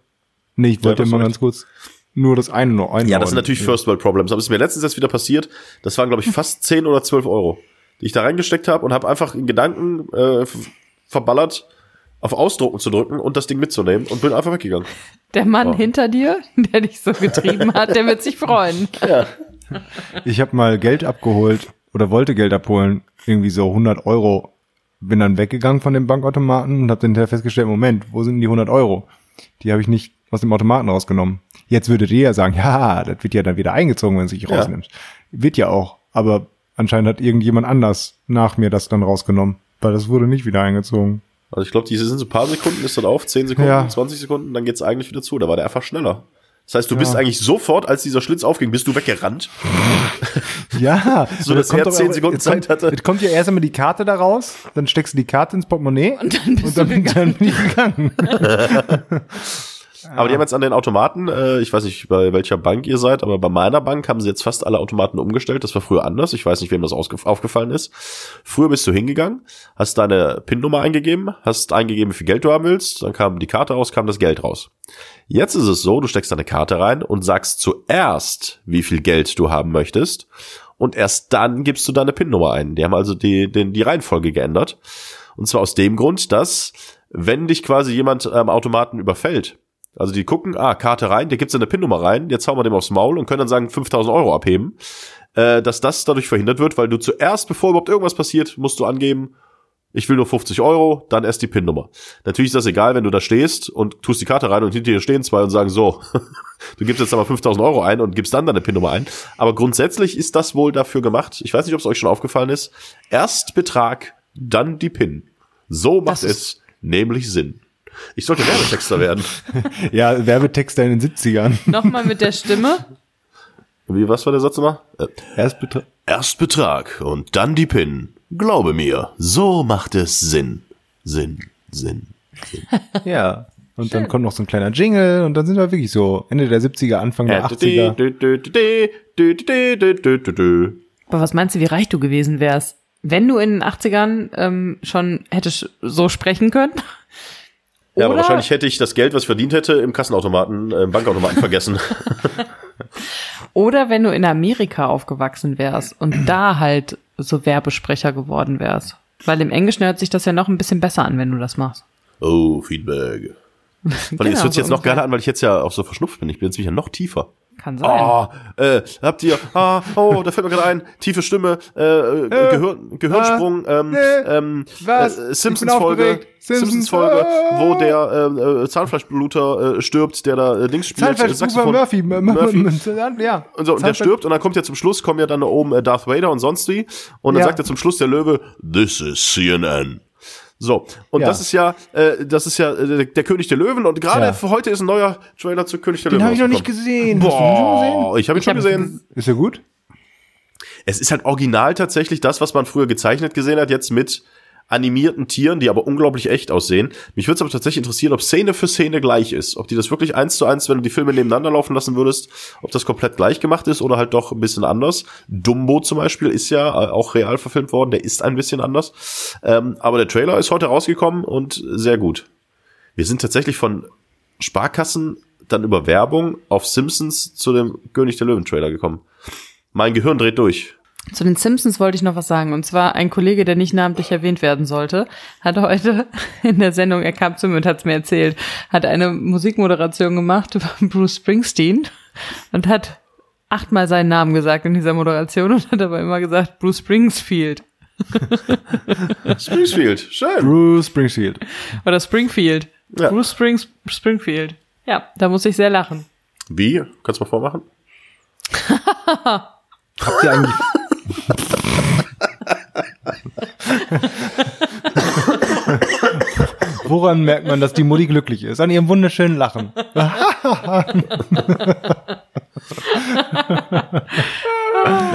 Nee, ich wollte das mal recht. ganz kurz nur das eine noch einordnen. Ja, das sind natürlich First World Problems. Aber es ist mir letztens jetzt wieder passiert. Das waren, glaube ich, fast 10 oder 12 Euro, die ich da reingesteckt habe und habe einfach in Gedanken äh, verballert, auf Ausdrucken zu drücken und das Ding mitzunehmen und bin einfach weggegangen. Der Mann Oh. hinter dir, der dich so getrieben hat, der wird sich freuen. <laughs> Ich habe mal Geld abgeholt oder wollte Geld abholen, irgendwie so 100 Euro. Bin dann weggegangen von dem Bankautomaten und habe dann hinterher festgestellt, Moment, wo sind die 100 Euro? Die habe ich nicht aus dem Automaten rausgenommen. Jetzt würdet ihr ja sagen, ja, das wird ja dann wieder eingezogen, wenn du es Ja. rausnimmst. Wird ja auch, aber anscheinend hat irgendjemand anders nach mir das dann rausgenommen, weil das wurde nicht wieder eingezogen. Also ich glaube, diese sind so ein paar Sekunden, ist dann auf, 10 Sekunden, Ja. 20 Sekunden, dann geht's eigentlich wieder zu. Da war der einfach schneller. Das heißt, du bist eigentlich sofort, als dieser Schlitz aufging, bist du weggerannt. <laughs> <laughs> Ja, So, dass er doch 10 auch- Sekunden jetzt kommt, Zeit hatte. Jetzt kommt ja erst einmal die Karte da raus, dann steckst du die Karte ins Portemonnaie Und dann bist und dann, du gegangen. dann bin ich gegangen. <laughs> Aber die haben jetzt an den Automaten, äh, ich weiß nicht, bei welcher Bank ihr seid, aber bei meiner Bank haben sie jetzt fast alle Automaten umgestellt. Das war früher anders. Ich weiß nicht, wem das aufgefallen ist. Früher bist du hingegangen, hast deine PIN-Nummer eingegeben, hast eingegeben, wie viel Geld du haben willst, dann kam die Karte raus, kam das Geld raus. Jetzt ist es so, du steckst deine Karte rein und sagst zuerst, wie viel Geld du haben möchtest. Und erst dann gibst du deine PIN-Nummer ein. Die haben also die, den, die Reihenfolge geändert. Und zwar aus dem Grund, dass, wenn dich quasi jemand am Automaten überfällt, also die gucken, ah, Karte rein, der gibt seine PIN-Nummer rein, jetzt hauen wir dem aufs Maul und können dann sagen, 5000 Euro abheben, äh, dass das dadurch verhindert wird, weil du zuerst, bevor überhaupt irgendwas passiert, musst du angeben, ich will nur 50 Euro, dann erst die PIN-Nummer. Natürlich ist das egal, wenn du da stehst und tust die Karte rein und hinter dir stehen zwei und sagen, so, <laughs> du gibst jetzt aber 5000 Euro ein und gibst dann deine PIN-Nummer ein. Aber grundsätzlich ist das wohl dafür gemacht. Ich weiß nicht, ob es euch schon aufgefallen ist. Erst Betrag, dann die PIN. So macht es nämlich Sinn. Ich sollte Werbetexter werden. Ja, Werbetexter in den 70ern. Nochmal mit der Stimme. Wie, was war der Satz nochmal? Äh, Erst betra erst Betrag und dann die PIN. Glaube mir, so macht es Sinn. Sinn, Sinn. ja. Und dann kommt noch so ein kleiner Jingle und dann sind wir wirklich so Ende der 70er, Anfang der 80er. Aber was meinst du, wie reich du gewesen wärst? Wenn du in den 80ern ähm, schon hättest so sprechen können? Ja, aber wahrscheinlich hätte ich das Geld, was ich verdient hätte, im Kassenautomaten, äh, im Bankautomaten vergessen. <laughs> Oder wenn du in Amerika aufgewachsen wärst und da halt so Werbesprecher geworden wärst. Weil im Englischen hört sich das ja noch ein bisschen besser an, wenn du das machst. Oh, Feedback. <laughs> Weil Genau, es hört sich so jetzt noch geiler an, weil ich jetzt ja auch so verschnupft bin. Ich bin jetzt wieder noch tiefer. Kann sein. Ah, äh, habt ihr, ah, oh, da fällt mir gerade ein, tiefe Stimme, äh, äh, Gehör, Gehirnsprung, ähm, nee, ähm, was? äh, Ich Simpsons bin Folge, aufgeregt. Simpsons Simpsons, Folge, ah. wo der äh, äh, Zahnfleischbluter äh, stirbt, der da äh, Dings spielt, äh, Zahnfleisch Saxophon. Murphy. Murphy. Ja. Und, so, und der stirbt und dann kommt ja zum Schluss, kommen ja dann da oben äh, Darth Vader und sonst wie. Und dann Ja. sagt er zum Schluss der Löwe, this is CNN. So, und Ja. das ist ja, äh, das ist ja äh, der König der Löwen und gerade Ja. für heute ist ein neuer Trailer zu König der Den Löwen. habe ich noch nicht gesehen. Hast du den schon gesehen? Boah, ich habe ihn Ich schon hab gesehen. Ist er gut? Es ist halt original tatsächlich das, was man früher gezeichnet gesehen hat, jetzt mit animierten Tieren, die aber unglaublich echt aussehen. Mich würde es aber tatsächlich interessieren, ob Szene für Szene gleich ist. Ob die das wirklich eins zu eins, wenn du die Filme nebeneinander laufen lassen würdest, ob das komplett gleich gemacht ist oder halt doch ein bisschen anders. Dumbo zum Beispiel ist ja äh, auch real verfilmt worden, der ist ein bisschen anders. Ähm, aber der Trailer ist heute rausgekommen und sehr gut. Wir sind tatsächlich von Sparkassen dann über Werbung auf Simpsons zu dem König der Löwen Trailer gekommen. Mein Gehirn dreht durch. Zu den Simpsons wollte ich noch was sagen. Und zwar ein Kollege, der nicht namentlich erwähnt werden sollte, hat heute <laughs> in der Sendung, er kam zu mir und hat es mir erzählt, hat eine Musikmoderation gemacht über <laughs> Bruce Springsteen und hat achtmal seinen Namen gesagt in dieser Moderation und hat aber immer gesagt Bruce Springsfield. <laughs> Springfield, schön. Bruce Springsteen. Oder Springfield. Ja. Bruce Springs, Springfield. Ja, da muss ich sehr lachen. Wie? Kannst du mal vormachen? Habt ihr eigentlich. <laughs> Woran merkt man, dass die Mutti glücklich ist? An ihrem wunderschönen Lachen. <laughs>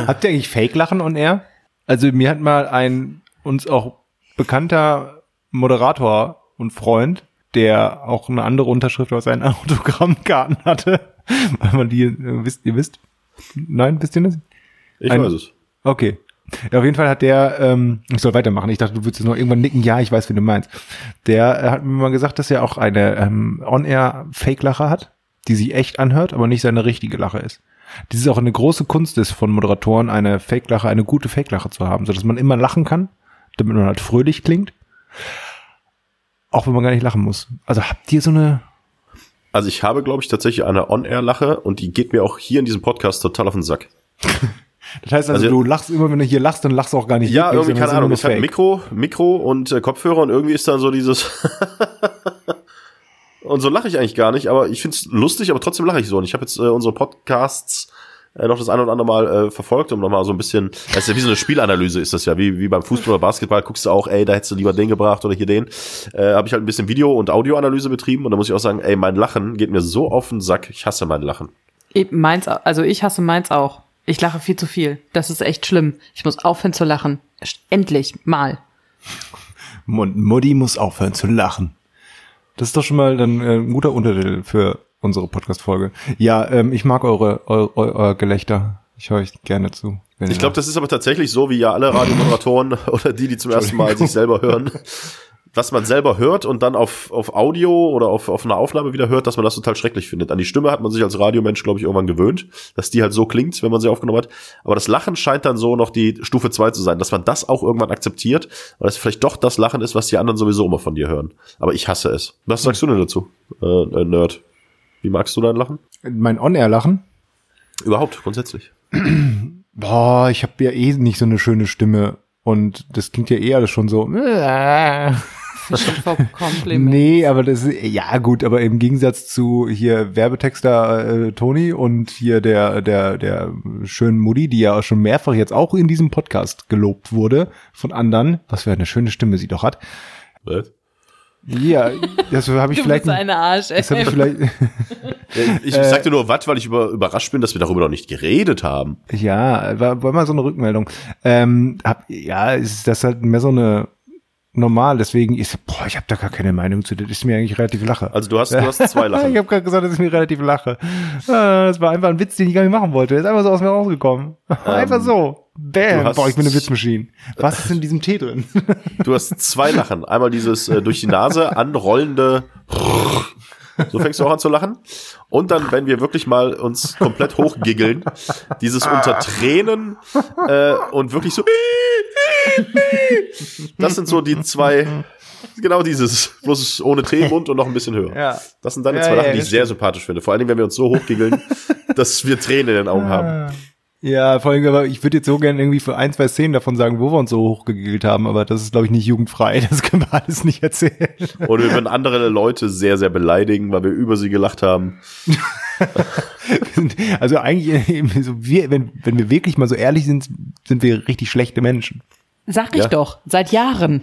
Habt ihr eigentlich Fake-Lachen on Air? Also mir hat mal ein uns auch bekannter Moderator und Freund, der auch eine andere Unterschrift auf seinen <laughs> Autogrammkarten hatte, weil man die, äh, wisst, ihr wisst? Nein, wisst ihr das? Ich Ein- weiß es. Okay. Ja, auf jeden Fall hat der, ähm, ich soll weitermachen. Ich dachte, du würdest jetzt noch irgendwann nicken. Ja, ich weiß, wie du meinst. Der äh, hat mir mal gesagt, dass er auch eine ähm, On-Air-Fake-Lache hat, die sich echt anhört, aber nicht seine richtige Lache ist. Dies ist auch eine große Kunst ist von Moderatoren, eine Fake-Lache, eine gute Fake-Lache zu haben, sodass man immer lachen kann, damit man halt fröhlich klingt. Auch wenn man gar nicht lachen muss. Also habt ihr so eine, Also ich habe, glaube ich, tatsächlich eine On-Air-Lache und die geht mir auch hier in diesem Podcast total auf den Sack. <laughs> das heißt also, Also- du lachst immer, wenn du hier lachst, dann lachst du auch gar nicht Ja, wirklich, irgendwie, keine es ist Ahnung. Ich habe Mikro, Mikro und äh, Kopfhörer und irgendwie ist dann so dieses. <laughs> und so lache ich eigentlich gar nicht, aber ich find's lustig, aber trotzdem lache ich so. Und ich habe jetzt äh, unsere Podcasts äh, noch das ein oder andere Mal äh, verfolgt, um nochmal so ein bisschen, das ist ja wie so eine Spielanalyse ist das ja, wie, wie beim Fußball oder Basketball, guckst du auch, ey, da hättest du lieber den gebracht oder hier den. Äh, habe ich halt ein bisschen Video- und Audioanalyse betrieben und da muss ich auch sagen, ey, mein Lachen geht mir so auf den Sack, ich hasse mein Lachen. Eben meins, also ich hasse meins auch. Ich lache viel zu viel. Das ist echt schlimm. Ich muss aufhören zu lachen. Endlich, mal. Und Mutti muss aufhören zu lachen. Das ist doch schon mal dann äh, ein guter Untertitel für unsere Podcast-Folge. Ja, ähm, ich mag eure, eu, eu, euer Gelächter. Ich höre euch gerne zu. Ich glaube, das ist aber tatsächlich so, wie ja alle Radiomoderatoren <laughs> oder die, die zum ersten Mal sich selber hören, <laughs> was man selber hört und dann auf, auf Audio oder auf, auf einer Aufnahme wieder hört, dass man das total schrecklich findet. An die Stimme hat man sich als Radiomensch, glaube ich, irgendwann gewöhnt, dass die halt so klingt, wenn man sie aufgenommen hat. Aber das Lachen scheint dann so noch die Stufe zwei zu sein, dass man das auch irgendwann akzeptiert, weil es vielleicht doch das Lachen ist, was die anderen sowieso immer von dir hören. Aber ich hasse es. Was sagst du denn dazu, äh, äh, Nerd? Wie magst du dein Lachen? mein On-Air-Lachen. Überhaupt, grundsätzlich. Boah, ich habe ja eh nicht so eine schöne Stimme. Und das klingt ja eh alles schon so. <laughs> Kompliment. Nee, aber das ist, ja gut, aber im Gegensatz zu hier Werbetexter äh, Toni und hier der, der, der schönen Mutti, die ja schon mehrfach jetzt auch in diesem Podcast gelobt wurde von anderen, was für eine schöne Stimme sie doch hat. Was? Ja, das habe <laughs> ich Du vielleicht. bist eine Arsch, ey. Das <laughs> habe ich vielleicht. Ich sagte nur was, weil ich über, überrascht bin, dass wir darüber noch nicht geredet haben. ja, war, war mal so eine Rückmeldung. Ähm, hab, ja, ist das halt mehr so eine normal, deswegen ist, boah, ich habe da gar keine Meinung zu, das ist mir eigentlich relativ lache. Also du hast, du hast zwei <laughs> Ich Lachen. habe gerade gesagt, dass ich mir relativ lache. Ah, Das war einfach ein Witz, den ich gar nicht machen wollte. Der ist einfach so aus mir rausgekommen. <laughs> Einfach so. Bam. Ähm, hast- Boah, ich bin eine Witzmaschine. Was ist in diesem Tee drin? <laughs> Du hast zwei Lachen. Einmal dieses äh, durch die Nase anrollende. So fängst du auch an zu lachen. Und dann, wenn wir wirklich mal uns komplett hochgiggeln, dieses unter Tränen äh, und wirklich so. Das sind so die zwei. Genau dieses, bloß ohne im Mund und noch ein bisschen höher. Ja. Das sind deine Ja, zwei ja, Lachen, die ich sehr sympathisch finde. Vor allen Dingen, wenn wir uns so hochgiggeln, <laughs> dass wir Tränen in den Augen haben. Ja, vor allem, aber ich würde jetzt so gerne irgendwie für ein, zwei Szenen davon sagen, wo wir uns so hochgegigelt haben, aber das ist, glaube ich, nicht jugendfrei. <laughs> Das können wir alles nicht erzählen. Und wir würden andere Leute sehr, sehr beleidigen, weil wir über sie gelacht haben. <laughs> Also eigentlich, eben so wir, wenn, wenn wir wirklich mal so ehrlich sind, sind wir richtig schlechte Menschen. Sag ich Ja. doch, seit Jahren.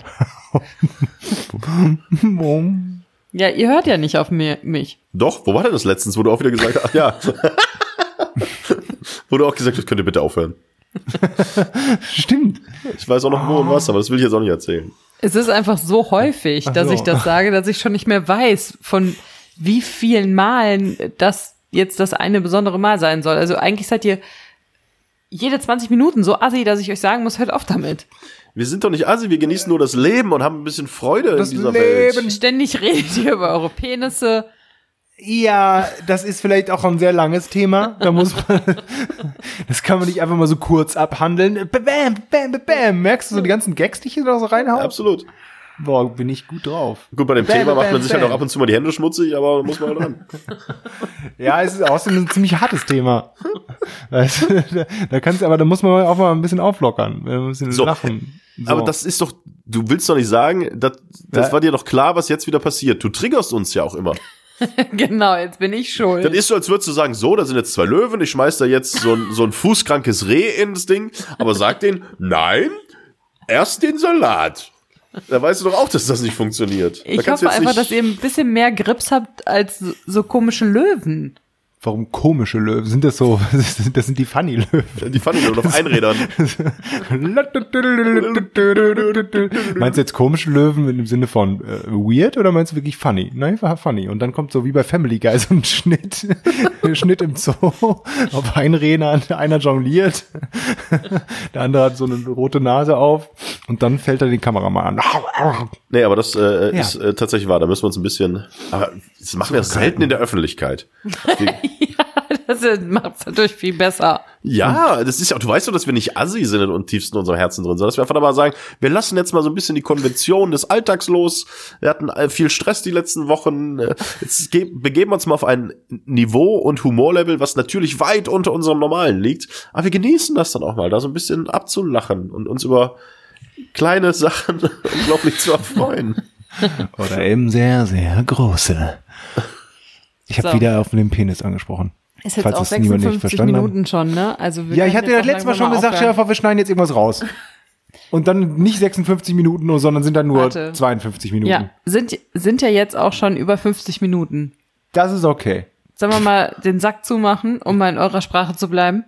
Ja, ihr hört ja nicht auf mir, mich. Doch, wo war denn das letztens, wo du auch wieder gesagt hast, ach ja. <laughs> wo du auch gesagt hast, könnt ihr bitte aufhören. Stimmt. Ich weiß auch noch wo und was, aber das will ich jetzt auch nicht erzählen. Es ist einfach so häufig, dass so. ich das sage, dass ich schon nicht mehr weiß, von wie vielen Malen das jetzt das eine besondere Mal sein soll. Also eigentlich seid ihr jede 20 Minuten so assi, dass ich euch sagen muss, hört auf damit. Wir sind doch nicht assi, wir genießen nur das Leben und haben ein bisschen Freude Das in dieser Leben. Welt. Ständig redet ihr über eure Penisse. Ja, das ist vielleicht auch ein sehr langes Thema. Da muss man, <laughs> das kann man nicht einfach mal so kurz abhandeln. Bam, bam, bam, bam. Merkst du so die ganzen Gags, die ich hier da so reinhauen? Absolut. Boah, bin ich gut drauf. Gut, bei dem Bam, Thema macht bam, man sich halt bam. auch ab und zu mal die Hände schmutzig, aber muss man halt dran. <laughs> Ja, es ist außerdem ein ziemlich hartes Thema. <laughs> Weißt du, da, da kannst aber da muss man auch mal ein bisschen auflockern, ein bisschen So. lachen. So. Aber das ist doch, du willst doch nicht sagen, das, das Ja. war dir doch klar, was jetzt wieder passiert. Du triggerst uns ja auch immer. <laughs> genau, jetzt bin ich schuld. Das ist so, als würdest du sagen, so, da sind jetzt zwei Löwen, ich schmeiß da jetzt so ein, so ein fußkrankes Reh ins Ding, aber sag denen, nein, erst den Salat. Da weißt du doch auch, dass das nicht funktioniert. ich hoffe einfach, dass ihr ein bisschen mehr Grips habt als so, so komische Löwen. Warum komische Löwen? Sind das so, <laughs> das sind die Funny Löwen. Die fanden nur auf Einrädern. <laughs> meinst du jetzt komische Löwen im Sinne von äh, weird oder meinst du wirklich funny? Nein, war funny. Und dann kommt so wie bei Family Guy so ein Schnitt, <laughs> Schnitt im Zoo auf Einrädern, einer jongliert, der andere hat so eine rote Nase auf und dann fällt er den Kameramann an. Nee, aber das äh, Ja. ist äh, tatsächlich wahr. Da müssen wir uns ein bisschen. Aber das machen wir selten in der Öffentlichkeit. <laughs> Das macht es natürlich viel besser. Ja, das ist ja, du weißt doch, dass wir nicht assi sind und tiefsten unserem Herzen drin, sondern dass wir einfach mal sagen, wir lassen jetzt mal so ein bisschen die Konvention des Alltags los. Wir hatten äh, viel Stress die letzten Wochen. Äh, Jetzt ge- begeben wir uns mal auf ein Niveau und Humorlevel, was natürlich weit unter unserem normalen liegt. Aber wir genießen das dann auch mal, da so ein bisschen abzulachen und uns über kleine Sachen <laughs> unglaublich zu erfreuen. <laughs> Oder eben sehr, sehr große. Ich habe So. wieder auf den Penis angesprochen. Ist jetzt Falls auch es niemand nicht 56 verstanden hat. Minuten schon, ne? Also Ja, ich hatte das letzte Mal schon gesagt, vor, wir schneiden jetzt irgendwas raus. Und dann nicht 56 Minuten, nur, sondern sind dann nur Warte. 52 Minuten. Ja, sind, sind ja jetzt auch schon über 50 Minuten. Das ist okay. Sollen wir mal den Sack zumachen, um mal in eurer Sprache zu bleiben?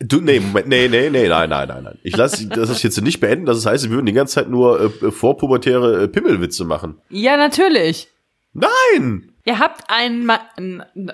Du, nee, Moment, nee, nee, nee, nein, nein, nein, nein. Ich lasse das jetzt nicht beenden. Das heißt, wir würden die ganze Zeit nur äh, vorpubertäre äh, Pimmelwitze machen. Ja, natürlich. Nein! Ihr habt einen Ma n- n-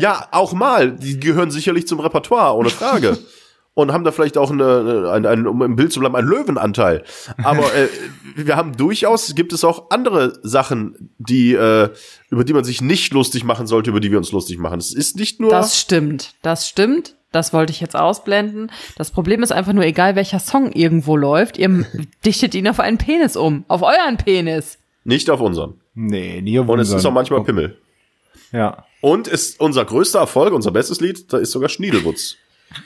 Ja, auch mal. Die gehören sicherlich zum Repertoire, ohne Frage. <laughs> Und haben da vielleicht auch eine, ein, ein, um im Bild zu bleiben, einen Löwenanteil. Aber äh, wir haben durchaus, gibt es auch andere Sachen, die, äh, über die man sich nicht lustig machen sollte, über die wir uns lustig machen. Es ist nicht nur. Das stimmt. Das stimmt. Das wollte ich jetzt ausblenden. Das Problem ist einfach nur, egal welcher Song irgendwo läuft, ihr <laughs> dichtet ihn auf einen Penis um. Auf euren Penis. nicht auf unseren. Nee, nie auf Und es unseren. ist auch manchmal Pimmel. Ja. Und ist unser größter Erfolg, unser bestes Lied, da ist sogar Schniedelwutz.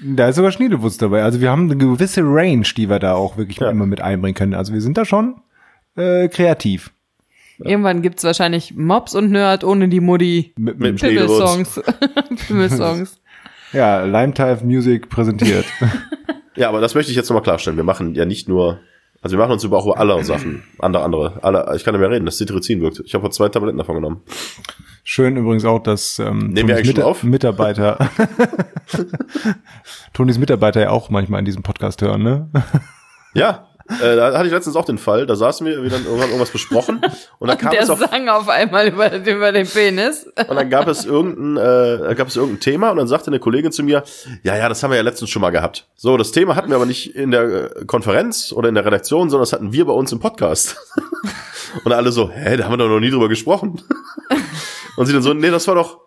Da ist sogar Schniedelwutz dabei. Also wir haben eine gewisse Range, die wir da auch wirklich Ja. immer mit einbringen können. Also wir sind da schon äh, kreativ. Irgendwann gibt's wahrscheinlich Mops und Nerd ohne die Mutti. Mit, Mit. Pimmelsongs. <laughs> Pimmelsongs. Ja, Limetime Music präsentiert. <laughs> Ja, aber das möchte ich jetzt nochmal klarstellen. Wir machen ja nicht nur, also wir machen uns über auch über alle Sachen, andere, andere, alle, ich kann nicht mehr reden, das Cetirizin wirkt. Ich habe zwei Tabletten davon genommen. Schön übrigens auch, dass ähm, Nehmen wir eigentlich schon auf? Mitarbeiter <laughs> <laughs> Tonis Mitarbeiter ja auch manchmal in diesem Podcast hören, ne? Ja, äh, da hatte ich letztens auch den Fall, da saßen wir, wir dann irgendwann irgendwas besprochen und dann <laughs> kam Der es auf, sang auf einmal über, über den Penis. <laughs> und dann gab es irgendein, äh, gab es irgendein Thema und dann sagte eine Kollegin zu mir, ja, ja, das haben wir ja letztens schon mal gehabt. So, das Thema hatten wir aber nicht in der äh, Konferenz oder in der Redaktion, sondern das hatten wir bei uns im Podcast. <laughs> und alle so, hä, da haben wir doch noch nie drüber gesprochen. und sie dann so, nee, das war doch,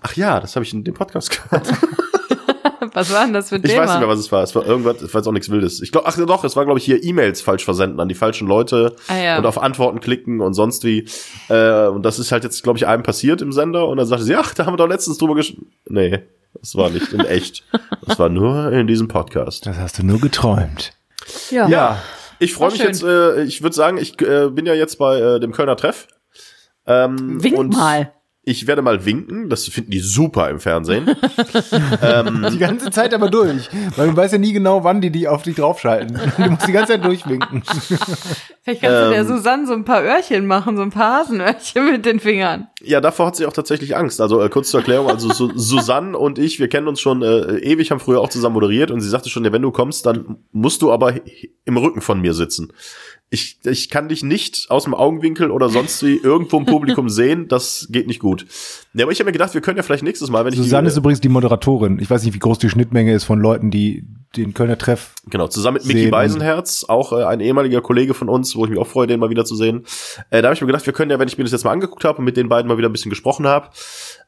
ach ja, das habe ich in dem Podcast gehört. <laughs> Was war denn das für ein Ich Thema? weiß nicht mehr, was es war. Es war irgendwas, es war jetzt auch nichts Wildes. Ich glaube, ach doch, es war, glaube ich, hier E-Mails falsch versenden an die falschen Leute Ah, ja. und auf Antworten klicken und sonst wie. Äh, und das ist halt jetzt, glaube ich, einem passiert im Sender und dann sagte sie, ach, da haben wir doch letztens drüber gesch... Nee, das war nicht in echt. Das war nur in diesem Podcast. Das hast du nur geträumt. ja. Ja, ich freue mich schön. jetzt, äh, ich würde sagen, ich äh, bin ja jetzt bei äh, dem Kölner Treff. Ähm, Wink und mal. Ich werde mal winken, das finden die super im Fernsehen. <laughs> Die ganze Zeit aber durch. Weil du weißt ja nie genau, wann die die auf dich draufschalten. <laughs> Du musst die ganze Zeit durchwinken. Vielleicht kannst du der Susanne so ein paar Öhrchen machen, so ein paar Hasenöhrchen mit den Fingern. Ja, davor hat sie auch tatsächlich Angst. Also äh, kurz zur Erklärung, also Su <laughs> Susanne und ich, wir kennen uns schon äh, ewig, haben früher auch zusammen moderiert und sie sagte schon, ja, wenn du kommst, dann musst du aber im Rücken von mir sitzen. Ich, ich kann dich nicht aus dem Augenwinkel oder sonst wie irgendwo im Publikum <laughs> sehen, das geht nicht gut. Ja, aber ich habe mir gedacht, wir können ja vielleicht nächstes Mal, wenn ich Susanne ist übrigens die Moderatorin. Ich weiß nicht, wie groß die Schnittmenge ist von Leuten, die den Kölner Treff. Genau, zusammen mit und- Beisenherz, auch äh, ein ehemaliger Kollege von uns, wo ich mich auch freue, den mal wieder zu sehen. Äh, da habe ich mir gedacht, wir können ja, wenn ich mir das jetzt mal angeguckt habe und mit den beiden mal wieder ein bisschen gesprochen habe,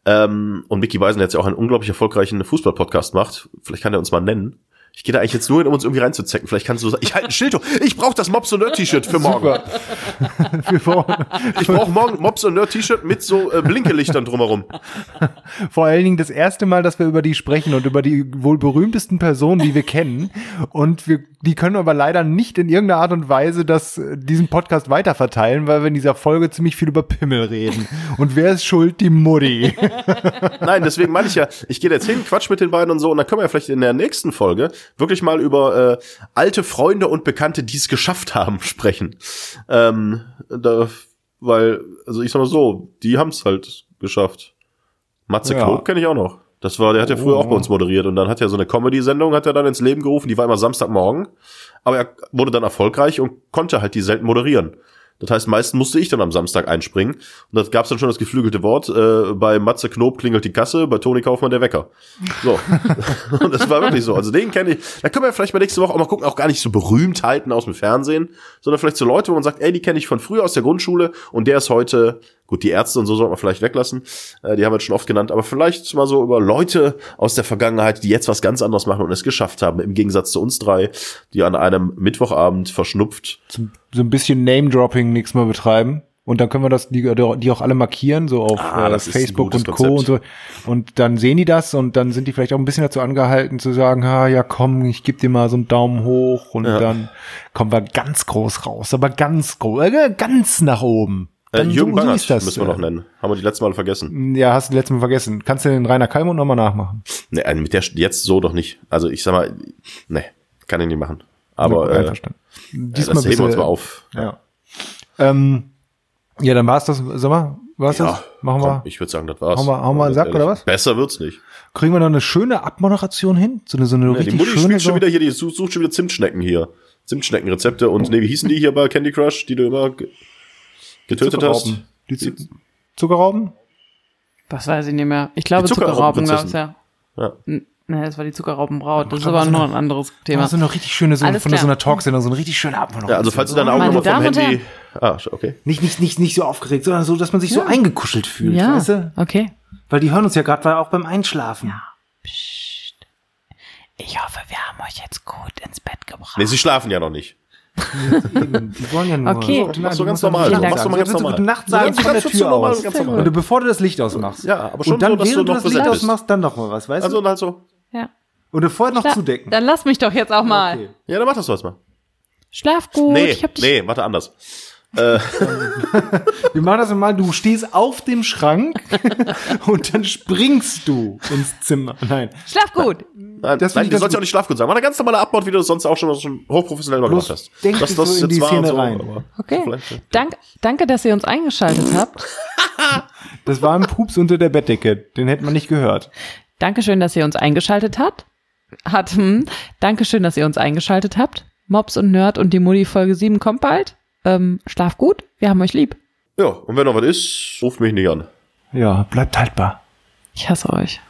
ähm, und Micky Beisenherz ja auch einen unglaublich erfolgreichen Fußball-Podcast macht, vielleicht kann er uns mal nennen. Ich gehe da eigentlich jetzt nur hin, um uns irgendwie reinzuzecken. Vielleicht kannst du sagen, ich halte ein Schild hoch. Ich brauche das Mobs und Nerd T-Shirt <laughs> für morgen. Ich brauche morgen Mobs und Nerd T-Shirt mit so äh, Blinkelichtern drumherum. <laughs> Vor allen Dingen das erste Mal, dass wir über die sprechen und über die wohl berühmtesten Personen, die wir kennen. Und wir, die können aber leider nicht in irgendeiner Art und Weise das, äh, diesen Podcast weiterverteilen, weil wir in dieser Folge ziemlich viel über Pimmel reden. Und wer ist schuld? Die Mutti. Nein, deswegen meine ich ja, ich gehe da jetzt hin, quatsch mit den beiden und so, und dann können wir ja vielleicht in der nächsten Folge wirklich mal über äh, alte Freunde und Bekannte, die es geschafft haben, <laughs> sprechen. Ähm, da, weil, also ich sag mal so, die haben es halt geschafft. Matze Ja. Knob kenne ich auch noch. Das war, der hat ja früher auch bei uns moderiert und dann hat er so eine Comedy-Sendung, hat er dann ins Leben gerufen, die war immer Samstagmorgen, aber er wurde dann erfolgreich und konnte halt die selten moderieren. Das heißt, meistens musste ich dann am Samstag einspringen. Und das gab's dann schon das geflügelte Wort. Äh, bei Matze Knob klingelt die Kasse, bei Toni Kaufmann der Wecker. So. <laughs> und das war wirklich so. Also den kenne ich. Da können wir vielleicht mal nächste Woche auch mal gucken, auch gar nicht so Berühmtheiten aus dem Fernsehen, sondern vielleicht so Leute, wo man sagt, ey, die kenne ich von früher aus der Grundschule und der ist heute, gut, die Ärzte und so sollte man vielleicht weglassen. Äh, die haben wir jetzt schon oft genannt, aber vielleicht mal so über Leute aus der Vergangenheit, die jetzt was ganz anderes machen und es geschafft haben, im Gegensatz zu uns drei, die an einem Mittwochabend verschnupft So ein bisschen Name-Dropping nichts mehr betreiben. Und dann können wir das, die, die auch alle markieren, so auf Ah, äh, Facebook und Co. und so. Konzept. Und dann sehen die das und dann sind die vielleicht auch ein bisschen dazu angehalten zu sagen, ha, ja komm, ich geb dir mal so einen Daumen hoch und Ja. dann kommen wir ganz groß raus, aber ganz groß, äh, ganz nach oben. Äh, Jürgen so, so Bangert das, müssen wir noch äh, nennen. Haben wir die letzte Mal vergessen. Ja, hast du letztes Mal vergessen. Kannst du den Rainer Kalmund nochmal nachmachen? Nee, äh, mit der jetzt so doch nicht. Also ich sag mal, nee, kann ich nicht machen. Aber Gut, äh, ja, Diesmal das heben wir uns mal auf. Ja. Ähm, ja, dann war's das, sag mal, war's das? Machen komm, wir, Ich würde sagen, das war's. Hauen wir- hauen wir einen Sack, Ehrlich. oder was? Besser wird's nicht. kriegen wir noch eine schöne Abmoderation hin? So eine, so eine Ja, die richtig Mutti schöne, spielt so, schon wieder hier, die sucht, sucht schon wieder Zimtschnecken hier. Zimtschneckenrezepte und nee, wie hießen die hier bei Candy Crush, die du immer getötet hast? Zuckerrauben. Die Zu Zuckerrauben? Das weiß ich nicht mehr. Ich glaube Die Zuckerrauben gab's Zuckerraubenprinzessin. ja. Ja. Nee, das war die Zuckerraubenbraut. Das ist aber war so noch eine- ein anderes Ja. Thema. So eine richtig schöne, so Alles von so klar. einer Talksendung, so eine richtig schöne Abmoderation. Ja, also falls du deine Augen nochmal vom Handy. Ah, okay. nicht, nicht, nicht, nicht so aufgeregt, sondern so, dass man sich so eingekuschelt fühlt, ja, weißt du? okay. Weil die hören uns ja gerade auch beim Einschlafen. Ich hoffe, wir haben euch jetzt gut ins Bett gebracht. Nee, sie schlafen ja noch nicht. Die wollen ja nur. Okay. So, Machst du ganz normal. Gute Machst du mal ganz normal. Gute Nacht Ja, sagen der ganz Tür normal, aus. ganz normal. Und du, bevor du das Licht ausmachst. Ja, aber schon Und dann, so, dass du während du noch das Licht ausmachst, dann noch mal was, weißt Also du? dann halt so. Ja. Oder vorher noch Schla- zudecken. Dann lass mich doch jetzt auch mal. Okay. Ja, dann mach das doch jetzt mal. Schlaf gut. Nee, ich hab dich nee, warte anders. Wir machen das mal, du stehst auf dem Schrank <laughs> und dann springst du ins Zimmer. Nein. Schlaf gut. Nein, Das nein du sollst ja gut. auch nicht Schlafgut sagen. Mach eine ganz normale Abmord, wie du das sonst auch schon, schon hochprofessionell mal Bloß gemacht hast. denk Dass nicht so in die jetzt war Szene und rein. Okay. ja. Dank, danke, dass ihr uns eingeschaltet <laughs> habt. Das war ein Pups unter der Bettdecke. Den hätte man nicht gehört. Dankeschön, dass ihr uns eingeschaltet habt. Hat, hm. Dankeschön, dass ihr uns eingeschaltet habt. Mobs und Nerd und die Mutti Folge 7 kommt bald. Ähm, schlaf gut. Wir haben euch lieb. Ja, und wenn noch was ist, ruft mich nicht an. Ja, bleibt haltbar. Ich hasse euch.